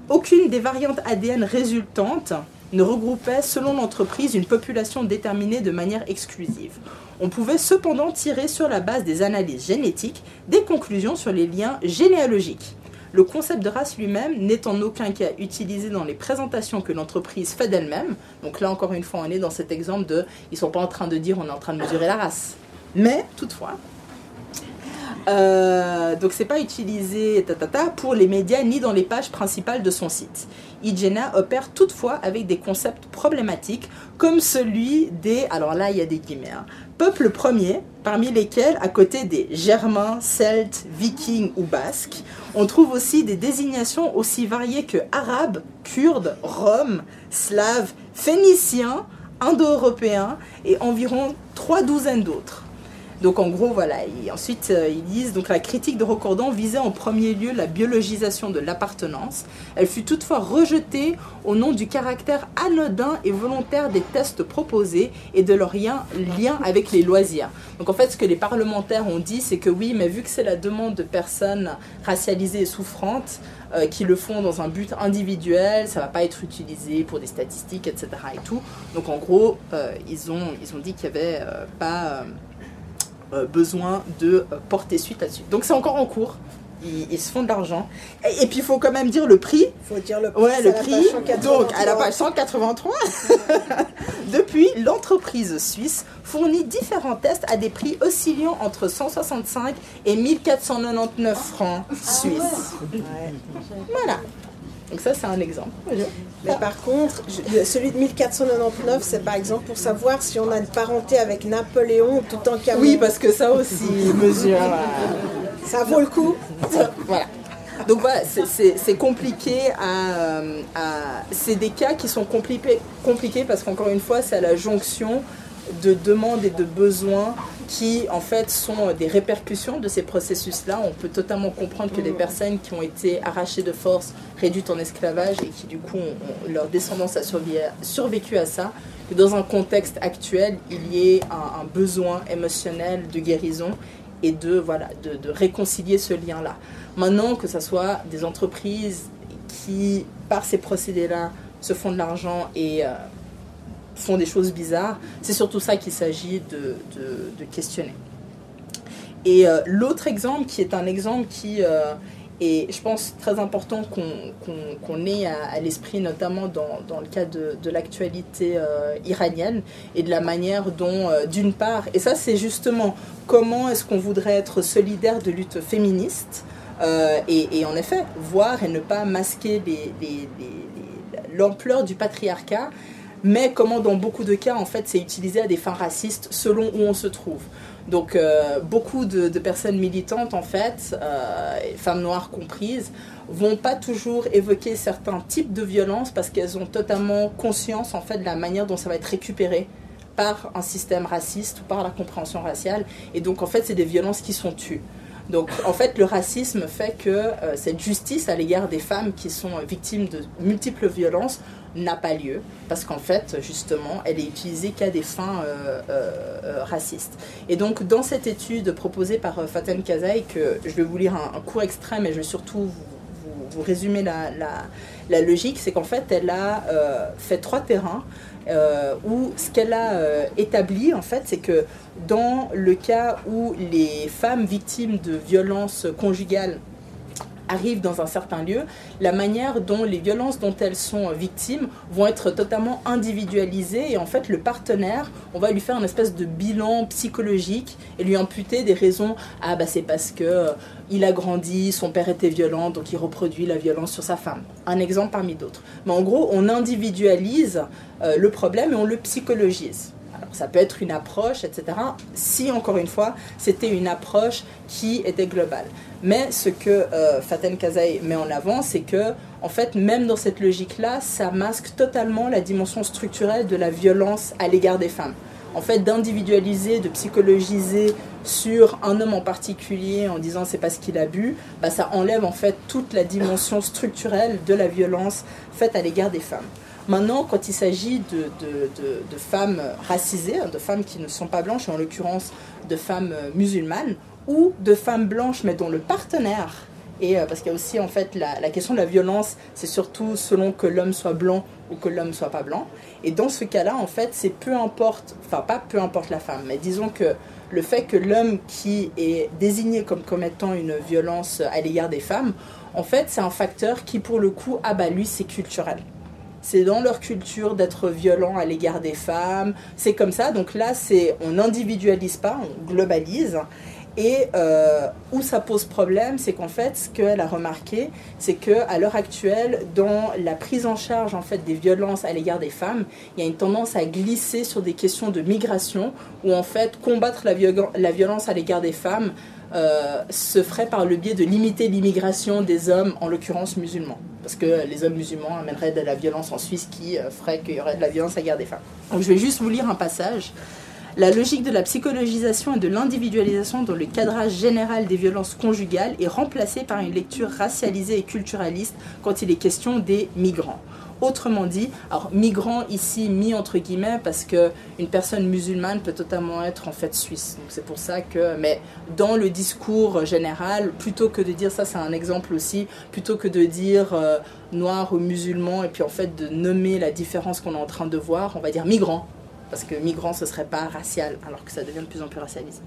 Aucune des variantes ADN résultantes ne regroupait, selon l'entreprise, une population déterminée de manière exclusive. On pouvait cependant tirer sur la base des analyses génétiques des conclusions sur les liens généalogiques. Le concept de race lui-même n'est en aucun cas utilisé dans les présentations que l'entreprise fait d'elle-même. Donc là, encore une fois, on est dans cet exemple de ils ne sont pas en train de dire on est en train de mesurer la race. Mais, toutefois, euh, donc c'est pas utilisé pour les médias ni dans les pages principales de son site. Igena opère toutefois avec des concepts problématiques comme celui des, alors là il y a des guillemets, hein, peuples premiers, parmi lesquels, à côté des Germains, Celtes, Vikings ou Basques, on trouve aussi des désignations aussi variées que Arabes, Kurdes, Roms, Slaves, Phéniciens, Indo-Européens et environ trois douzaines d'autres. Donc en gros, voilà. Ensuite, euh, ils disent donc la critique de Recordant visait en premier lieu la biologisation de l'appartenance. Elle fut toutefois rejetée au nom du caractère anodin et volontaire des tests proposés et de leur lien, avec les loisirs. Donc en fait, ce que les parlementaires ont dit, c'est que oui, mais vu que c'est la demande de personnes racialisées et souffrantes, euh, qui le font dans un but individuel, ça va pas être utilisé pour des statistiques, etc. Et tout. Donc en gros, euh, ils, ont, ils ont dit qu'il n'y avait pas besoin de euh, porter suite là-dessus. Donc c'est encore en cours. Ils, se font de l'argent. Et, puis il faut quand même dire le prix. Il faut dire le prix. Ouais, le prix. Donc à la page 183. Depuis, l'entreprise suisse fournit différents tests à des prix oscillant entre 165 et 1499 francs suisses. Voilà. Donc ça, c'est un exemple. Mais par contre, celui de 1499, c'est par exemple pour savoir si on a une parenté avec Napoléon tout en cas. Oui, parce que ça aussi mesure. ça vaut le coup. voilà. Donc voilà, c'est compliqué à, à c'est des cas qui sont compliqués, compliqués parce qu'encore une fois, c'est à la jonction de demandes et de besoins qui en fait sont des répercussions de ces processus-là. On peut totalement comprendre que les mm. personnes qui ont été arrachées de force, réduites en esclavage et qui du coup leur descendance a survécu à ça, que dans un contexte actuel, il y ait un, besoin émotionnel de guérison et de, voilà, de, réconcilier ce lien-là. Maintenant, que ce soit des entreprises qui, par ces procédés-là, se font de l'argent et euh, font des choses bizarres. C'est surtout ça qu'il s'agit de, de, questionner. Et euh, l'autre exemple, qui est un exemple qui euh, Et je pense très important qu'on ait à, l'esprit, notamment dans, dans, le cas de, de l'actualité euh, iranienne et de la manière dont, d'une part, et ça c'est justement comment est-ce qu'on voudrait être solidaire de lutte féministe, et, en effet, voir et ne pas masquer l'ampleur du patriarcat, mais comment dans beaucoup de cas, en fait, c'est utilisé à des fins racistes selon où on se trouve. Donc euh, beaucoup de, personnes militantes, en fait, euh, femmes noires comprises, vont pas toujours évoquer certains types de violences parce qu'elles ont totalement conscience, en fait, de la manière dont ça va être récupéré par un système raciste ou par la compréhension raciale. Et donc, en fait, c'est des violences qui sont tues. Donc, en fait, le racisme fait que euh, cette justice à l'égard des femmes qui sont victimes de multiples violences n'a pas lieu, parce qu'en fait, justement, elle est utilisée qu'à des fins euh, euh, euh, racistes. Et donc, dans cette étude proposée par Faten Kazaï, que je vais vous lire un, court extrait, mais je vais surtout vous, résumer la, la, logique, c'est qu'en fait, elle a fait trois terrains où ce qu'elle a établi, en fait, c'est que dans le cas où les femmes victimes de violences conjugales arrivent dans un certain lieu, la manière dont les violences dont elles sont victimes vont être totalement individualisées et en fait le partenaire, on va lui faire une espèce de bilan psychologique et lui imputer des raisons. Ah bah c'est parce que euh, il a grandi, son père était violent, donc il reproduit la violence sur sa femme. Un exemple parmi d'autres. Mais en gros, on individualise euh, le problème et on le psychologise. Ça peut être une approche, etc. Si, encore une fois, c'était une approche qui était globale. Mais ce que euh, Faten met en avant, c'est que, en fait, même dans cette logique-là, ça masque totalement la dimension structurelle de la violence à l'égard des femmes. En fait, d'individualiser, de psychologiser sur un homme en particulier en disant c'est parce qu'il a bu, bah, ça enlève en fait toute la dimension structurelle de la violence faite à l'égard des femmes. Maintenant, quand il s'agit de, de, femmes racisées, hein, de femmes qui ne sont pas blanches, en l'occurrence de femmes euh, musulmanes, ou de femmes blanches mais dont le partenaire et euh, parce qu'il y a aussi en fait la, la question de la violence, c'est surtout selon que l'homme soit blanc ou que l'homme soit pas blanc. Et dans ce cas-là, en fait, c'est peu importe, enfin pas peu importe la femme, mais disons que le fait que l'homme qui est désigné comme commettant une violence à l'égard des femmes, en fait, c'est un facteur qui pour le coup, ah bah lui, c'est culturel c'est dans leur culture d'être violent à l'égard des femmes, c'est comme ça. Donc là, c'est on n'individualise pas, on globalise. Et euh, où ça pose problème, c'est qu'en fait, ce qu'elle a remarqué, c'est qu'à l'heure actuelle, dans la prise en charge en fait des violences à l'égard des femmes, il y a une tendance à glisser sur des questions de migration, où en fait combattre la violence à l'égard des femmes euh, se ferait par le biais de limiter l'immigration des hommes, en l'occurrence musulmans. Parce que les hommes musulmans amèneraient de la violence en Suisse qui euh, ferait qu'il y aurait de la violence à l'égard des femmes. Donc je vais juste vous lire un passage. La logique de la psychologisation et de l'individualisation dans le cadrage général des violences conjugales est remplacée par une lecture racialisée et culturaliste quand il est question des migrants. Autrement dit, alors migrant ici mis entre guillemets parce que une personne musulmane peut totalement être en fait suisse. Donc c'est pour ça que, mais dans le discours général, plutôt que de dire ça, c'est un exemple aussi, plutôt que de dire euh, noir ou musulman et puis en fait de nommer la différence qu'on est en train de voir, on va dire migrant parce que migrant ce serait pas racial, alors que ça devient de plus en plus racialisé.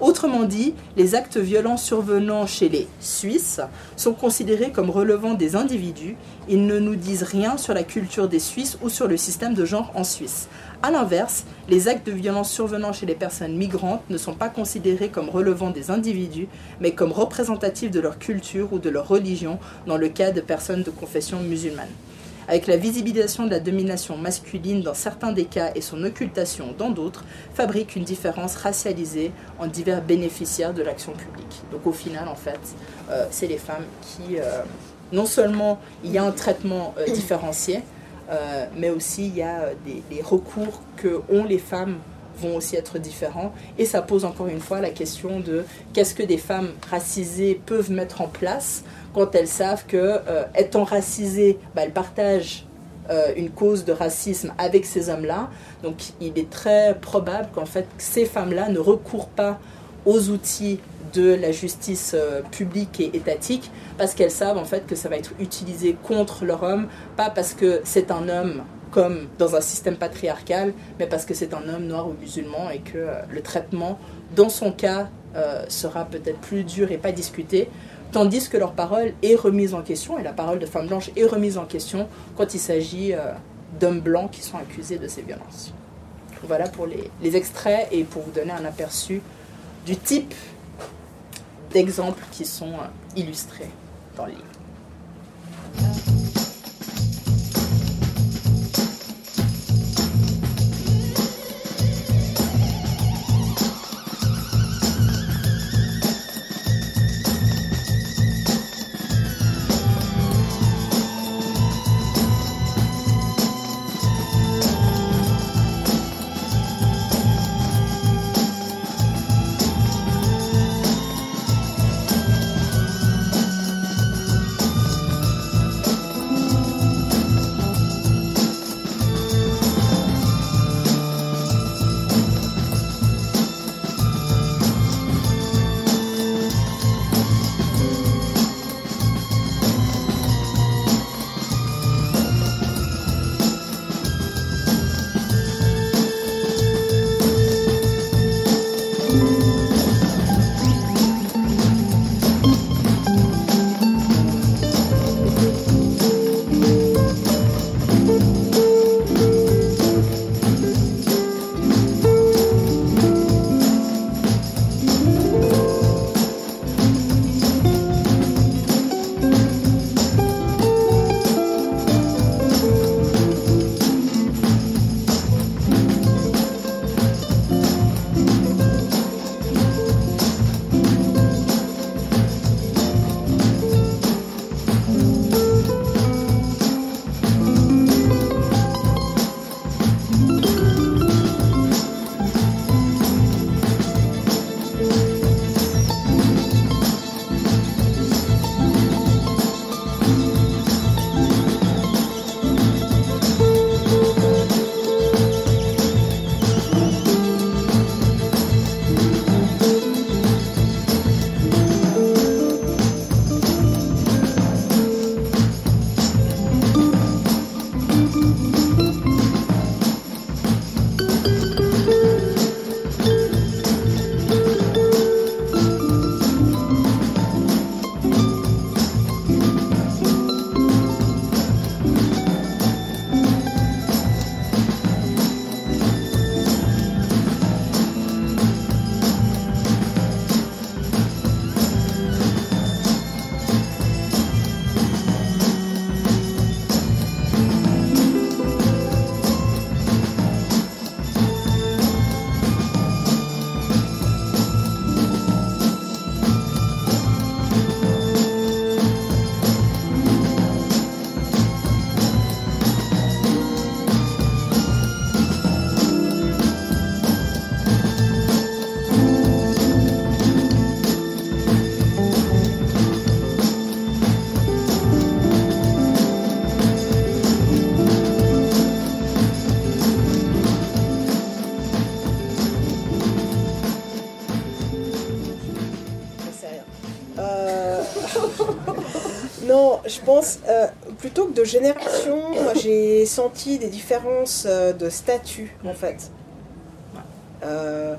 Autrement dit, les actes violents survenant chez les Suisses sont considérés comme relevant des individus. Ils ne nous disent rien sur la culture des Suisses ou sur le système de genre en Suisse. A l'inverse, les actes de violence survenant chez les personnes migrantes ne sont pas considérés comme relevant des individus, mais comme représentatifs de leur culture ou de leur religion dans le cas de personnes de confession musulmane avec la visibilisation de la domination masculine dans certains des cas et son occultation dans d'autres, fabrique une différence racialisée en divers bénéficiaires de l'action publique. Donc au final, en fait, euh, c'est les femmes qui, euh, non seulement il y a un traitement euh, différencié, mais aussi il y a des, des recours que ont les femmes vont aussi être différents. Et ça pose encore une fois la question de qu'est-ce que des femmes racisées peuvent mettre en place quand elles savent que, euh, étant racisées, bah, elles partagent euh, une cause de racisme avec ces hommes-là. Donc il est très probable qu'en fait ces femmes-là ne recourent pas aux outils de la justice euh, publique et étatique parce qu'elles savent en fait que ça va être utilisé contre leur homme, pas parce que c'est un homme comme dans un système patriarcal, mais parce que c'est un homme noir ou musulman et que le traitement, dans son cas, sera peut-être plus dur et pas discuté tandis que leur parole est remise en question, et la parole de femmes blanches est remise en question quand il s'agit euh, d'hommes blancs qui sont accusés de ces violences. Voilà pour les, les extraits et pour vous donner un aperçu du type d'exemples qui sont euh, illustrés dans le livre. Euh, plutôt que de génération, j'ai senti des différences euh, de statut en fait. Euh,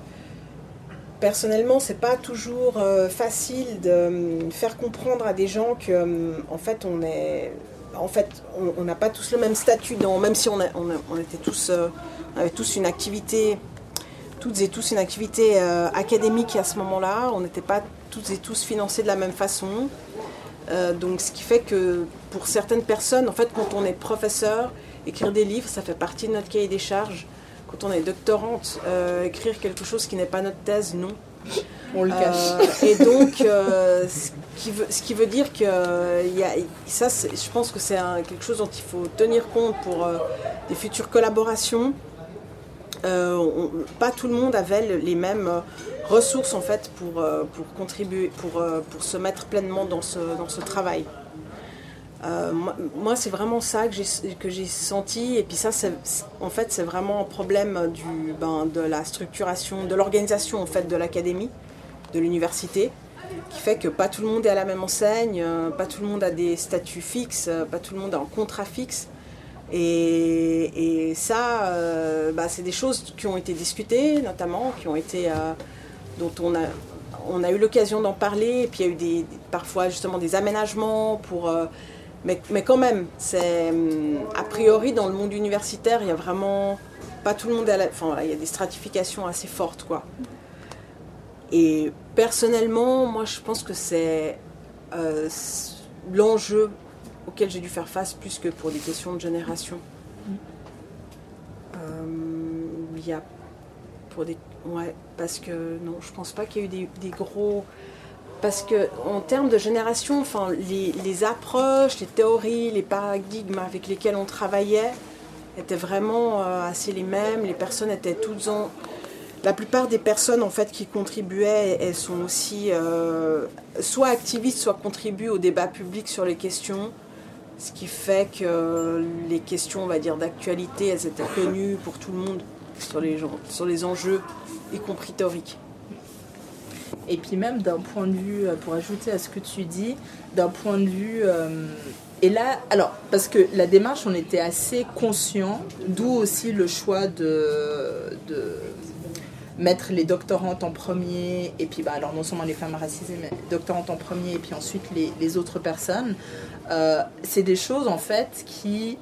personnellement, c'est pas toujours facile de faire comprendre à des gens que fait on est en fait, on n'a pas tous le même statut, même si on, on, était tous, avait tous une activité, toutes et tous une activité académique à ce moment-là. On n'était pas toutes et tous financés de la même façon. Euh, donc, ce qui fait que pour certaines personnes, en fait, quand on est professeur, écrire des livres, ça fait partie de notre cahier des charges. Quand on est doctorante, euh, écrire quelque chose qui n'est pas notre thèse, non. On le cache. Euh, et donc, ce, qui veut, ce, qui veut, dire que y a, ça, je pense que c'est quelque chose dont il faut tenir compte pour des futures collaborations. pas tout le monde avait les mêmes ressources en fait pour, euh, pour contribuer, pour, euh, pour se mettre pleinement dans ce, dans ce travail. Euh, moi, c'est vraiment ça que j'ai, que j'ai senti. Et puis ça, c'est, en fait, c'est vraiment un problème du, ben, de la structuration, de l'organisation en fait de l'académie, de l'université, qui fait que pas tout le monde est à la même enseigne, pas tout le monde a des statuts fixes, pas tout le monde a un contrat fixe. Et, et ça, bah, c'est des choses qui ont été discutées, notamment, qui ont été dont on a on a eu l'occasion d'en parler, et puis il y a eu des, parfois justement des aménagements pour. mais, mais, quand même, c'est a priori dans le monde universitaire, il y a vraiment pas tout le monde. À la, enfin, il y a des stratifications assez fortes, quoi. Et personnellement, moi, je pense que c'est l'enjeu auquel j'ai dû faire face plus que pour des questions de génération. Il y a pour des Ouais, parce que non, je pense pas qu'il y ait eu des, gros. Parce que en termes de génération, enfin, les, approches, les théories, les paradigmes avec lesquels on travaillait étaient vraiment euh, assez les mêmes. Les personnes étaient toutes en. La plupart des personnes en fait qui contribuaient, elles sont aussi euh, soit activistes, soit contribuent au débat public sur les questions. Ce qui fait que les questions, on va dire, d'actualité, elles étaient connues pour tout le monde sur les, sur les enjeux y compris théorique. Et puis même d'un point de vue, euh, pour ajouter à ce que tu dis, d'un point de vue... Euh, et là, alors, parce que la démarche, on était assez conscient, d'où aussi le choix de, de mettre les doctorantes en premier, et puis bah, alors non seulement les femmes racisées, mais doctorantes en premier, et puis ensuite les, les autres personnes. Euh, c'est des choses en fait qui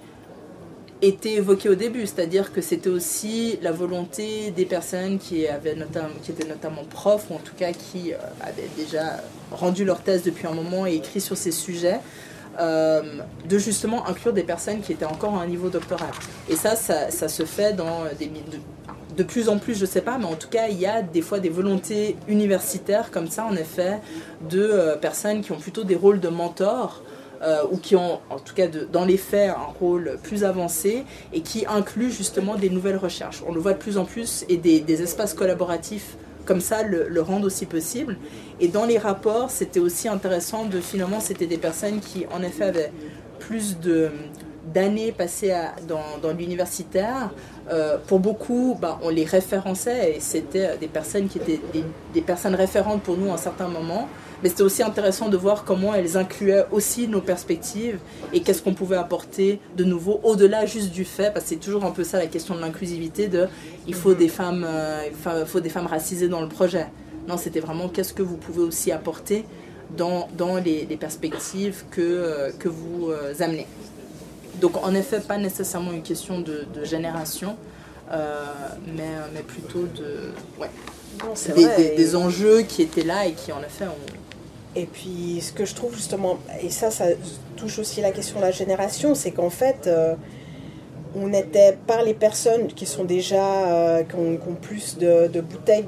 était évoqué au début, c'est-à-dire que c'était aussi la volonté des personnes qui, avaient notamment, qui étaient notamment profs, ou en tout cas qui euh, avaient déjà rendu leur thèse depuis un moment et écrit sur ces sujets, euh, de justement inclure des personnes qui étaient encore à un niveau doctoral. Et ça, ça, se fait dans de plus en plus, je ne sais pas, mais en tout cas, il y a des fois des volontés universitaires comme ça, en effet, de euh, personnes qui ont plutôt des rôles de mentors euh, ou qui ont en tout cas dans les faits un rôle plus avancé et qui incluent justement des nouvelles recherches. On le voit de plus en plus et des, espaces collaboratifs comme ça le, rendent aussi possible. Et dans les rapports, c'était aussi intéressant de finalement, c'était des personnes qui en effet avaient plus de d'années passées dans, l'universitaire. Euh, pour beaucoup, bah, on les référençait et c'était des personnes qui étaient des, des personnes référentes pour nous à un certain moment mais c'était aussi intéressant de voir comment elles incluaient aussi nos perspectives et qu'est-ce qu'on pouvait apporter de nouveau au-delà juste du fait, parce que c'est toujours un peu ça la question de l'inclusivité, de il faut des femmes, euh, il faut des femmes racisées dans le projet. Non, c'était vraiment qu'est-ce que vous pouvez aussi apporter dans, dans les, perspectives que, euh, que vous euh, amenez. Donc en effet, pas nécessairement une question de, génération, mais, mais plutôt de... Ouais. des, des, enjeux qui étaient là et qui en effet ont, et puis, ce que je trouve justement, et ça, ça touche aussi la question de la génération, c'est qu'en fait, euh, on était par les personnes qui sont déjà, euh, qui, ont, plus de, bouteilles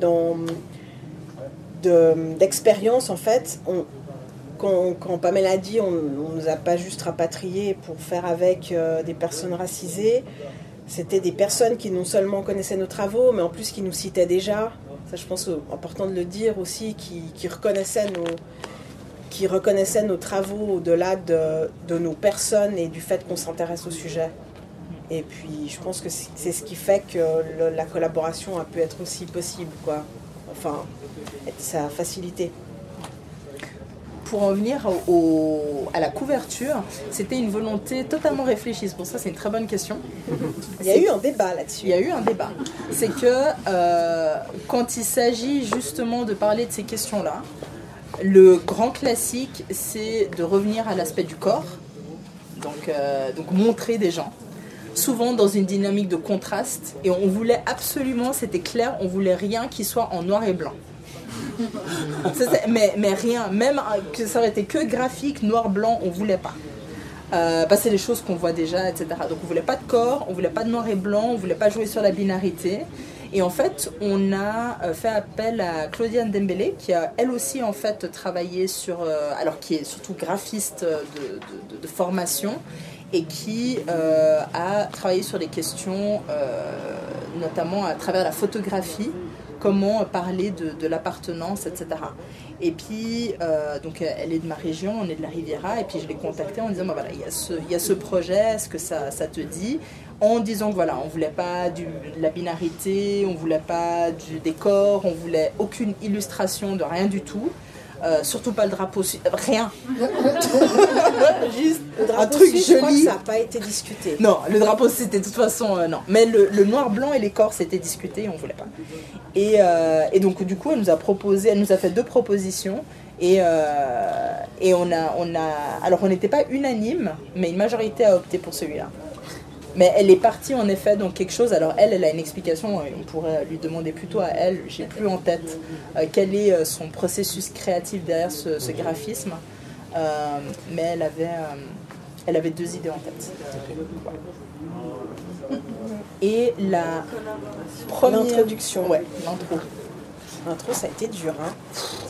d'expérience, en fait. Quand, quand, Pamela dit, on ne nous a pas juste rapatriés pour faire avec euh, des personnes racisées, c'était des personnes qui non seulement connaissaient nos travaux, mais en plus qui nous citaient déjà. Ça, je pense important de le dire aussi, qui reconnaissaient nos qui reconnaissait nos travaux au-delà de, de, nos personnes et du fait qu'on s'intéresse au sujet. Et puis je pense que c'est ce qui fait que la collaboration a pu être aussi possible, quoi. Enfin, ça a facilité. Pour en venir au, à la couverture, c'était une volonté totalement réfléchie. Pour ça, c'est une très bonne question. Il y a eu un débat là-dessus. Il y a eu un débat. C'est que euh, quand il s'agit justement de parler de ces questions-là, le grand classique, c'est de revenir à l'aspect du corps, donc, euh, donc montrer des gens, souvent dans une dynamique de contraste, et on voulait absolument, c'était clair, on voulait rien qui soit en noir et blanc. mais, mais rien, même que ça aurait été que graphique, noir-blanc, on voulait pas. Euh, bah, c'est des choses qu'on voit déjà, etc. Donc on voulait pas de corps, on voulait pas de noir et blanc, on voulait pas jouer sur la binarité. Et en fait, on a euh, fait appel à Claudia Dembélé, qui a elle aussi en fait travaillé sur, euh, alors qui est surtout graphiste de, formation et qui euh, a travaillé sur des questions, notamment à travers la photographie, comment parler de, l'appartenance, etc. Et puis, donc elle est de ma région, on est de la Riviera, et puis je l'ai contactée en disant, bah, voilà, il y, a ce, projet, est-ce que ça te dit? En disant que voilà, on voulait pas de la binarité, on voulait pas du décor, on voulait aucune illustration de rien du tout. Euh, surtout pas le drapeau suisse, rien. Juste le drapeau un truc suisse, joli. ça n'a pas été discuté. Non, le drapeau c'était de toute façon euh, non. Mais le, noir, blanc et les corps c'était discuté, on voulait pas. Et, et, donc du coup, elle nous a proposé, elle nous a fait deux propositions. Et, et on a, on a, alors on n'était pas unanime, mais une majorité a opté pour celui-là. Mais elle est partie en effet dans quelque chose. Alors elle, elle a une explication. On pourrait lui demander plutôt à elle. J'ai plus en tête euh, quel est euh, son processus créatif derrière ce, graphisme. Euh, mais elle avait, elle avait deux idées en tête. Et la première introduction. Ouais, l'intro. L'intro, ça a été dur. Hein.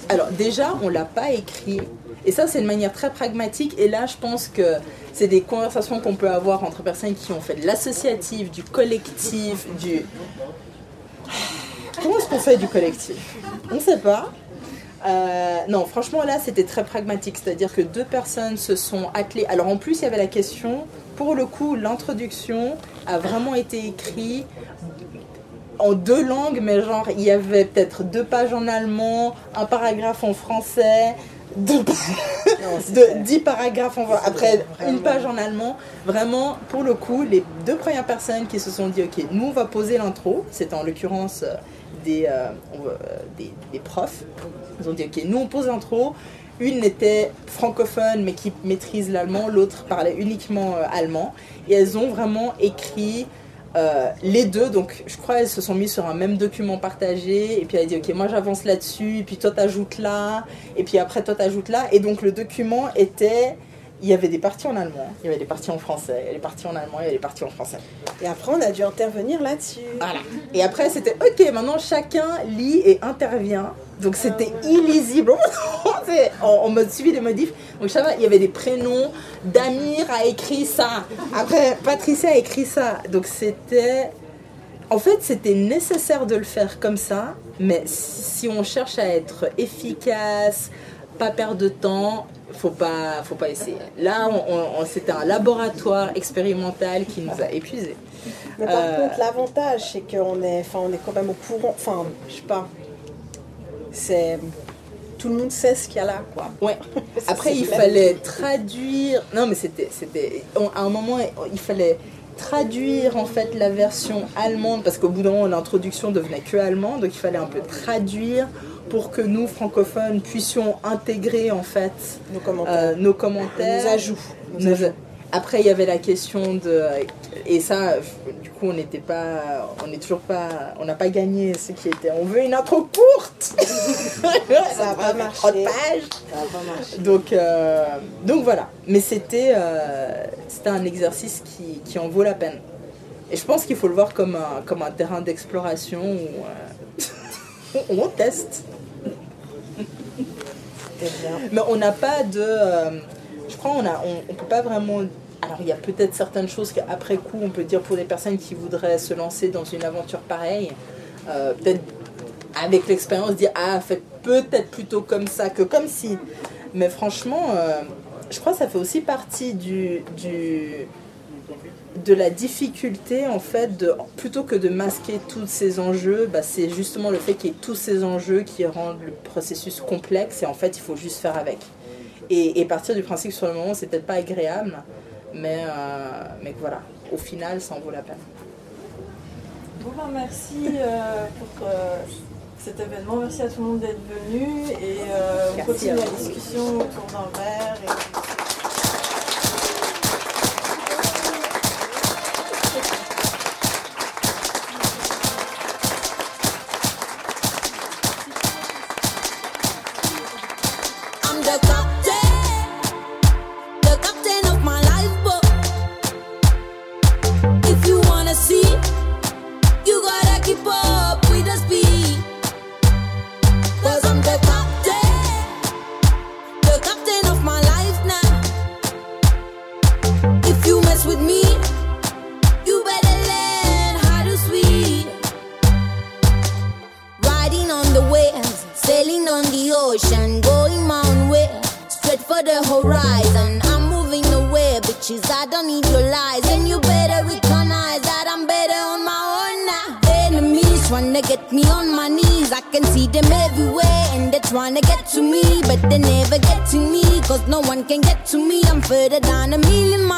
Alors déjà, on l'a pas écrit et ça, c'est une manière très pragmatique. Et là, je pense que c'est des conversations qu'on peut avoir entre personnes qui ont fait de l'associatif, du collectif, du... Comment est-ce qu'on fait du collectif? On ne sait pas. Euh, non, franchement, là, c'était très pragmatique. C'est-à-dire que deux personnes se sont attelées. Alors, en plus, il y avait la question, pour le coup, l'introduction a vraiment été écrite en deux langues, mais genre, il y avait peut-être deux pages en allemand, un paragraphe en français, de, 10 paragraphes après une page en allemand. Vraiment, pour le coup, les deux premières personnes qui se sont dit, ok, nous on va poser l'intro, c'est en l'occurrence euh, des, euh, des, des, profs, ils ont dit, ok, nous on pose l'intro. Une était francophone mais qui maîtrise l'allemand, l'autre parlait uniquement euh, allemand. Et elles ont vraiment écrit euh, les deux, donc je crois elles se sont mis sur un même document partagé, et puis elle a dit ok moi j'avance là-dessus, et puis toi t'ajoutes là, et puis après toi t'ajoutes là, et donc le document était il y avait des parties en allemand, il y avait des parties en français, il y avait des parties en allemand, il y avait des parties en français. Et après, on a dû intervenir là-dessus. Voilà. Et après, c'était OK, maintenant chacun lit et intervient. Donc c'était illisible. en, mode suivi des modifs. Donc ça va, il y avait des prénoms. Damir a écrit ça. Après, Patricia a écrit ça. Donc c'était. En fait, c'était nécessaire de le faire comme ça. Mais si on cherche à être efficace, pas perdre de temps, faut pas, faut pas essayer. Là, on, c'était un laboratoire expérimental qui nous a épuisés. Mais par euh, contre, l'avantage, c'est qu'on est, enfin, on est quand même au courant. Enfin, je sais pas. C'est tout le monde sait ce qu'il y a là, quoi. Ouais. Après, il fallait traduire. Non, mais c'était, c'était. À un moment, il fallait traduire en fait la version allemande parce qu'au bout d'un moment, l'introduction devenait que allemande, donc il fallait un peu traduire pour que nous, francophones, puissions intégrer en fait nos commentaires, euh, nos, commentaires, nos ajouts. Après, il y avait la question de. Et ça, coup, on n'était pas. On n'est toujours pas. On n'a pas gagné ce qui était. On veut une intro courte Ça n'a pas marché. Ça pas marché. Donc, euh, donc voilà. Mais c'était euh, c'était un exercice qui, qui, en vaut la peine. Et je pense qu'il faut le voir comme un, comme un terrain d'exploration où on teste. Mais on n'a pas de. Euh, je crois qu'on a, on, peut pas vraiment. Alors il y a peut-être certaines choses qu'après coup on peut dire pour des personnes qui voudraient se lancer dans une aventure pareille, euh, peut-être avec l'expérience dire ah faites peut-être plutôt comme ça que comme si. Mais franchement, euh, je crois que ça fait aussi partie du, de la difficulté en fait de plutôt que de masquer tous ces enjeux bah, c'est justement le fait qu'il y ait tous ces enjeux qui rendent le processus complexe et en fait il faut juste faire avec et, partir du principe sur le moment c'est peut-être pas agréable mais, euh, mais voilà au final ça en vaut la peine. Bon ben, merci euh, pour euh, cet événement. Merci à tout le monde d'être venu et on continue la discussion autour d'un verre et... to me. I'm further down a million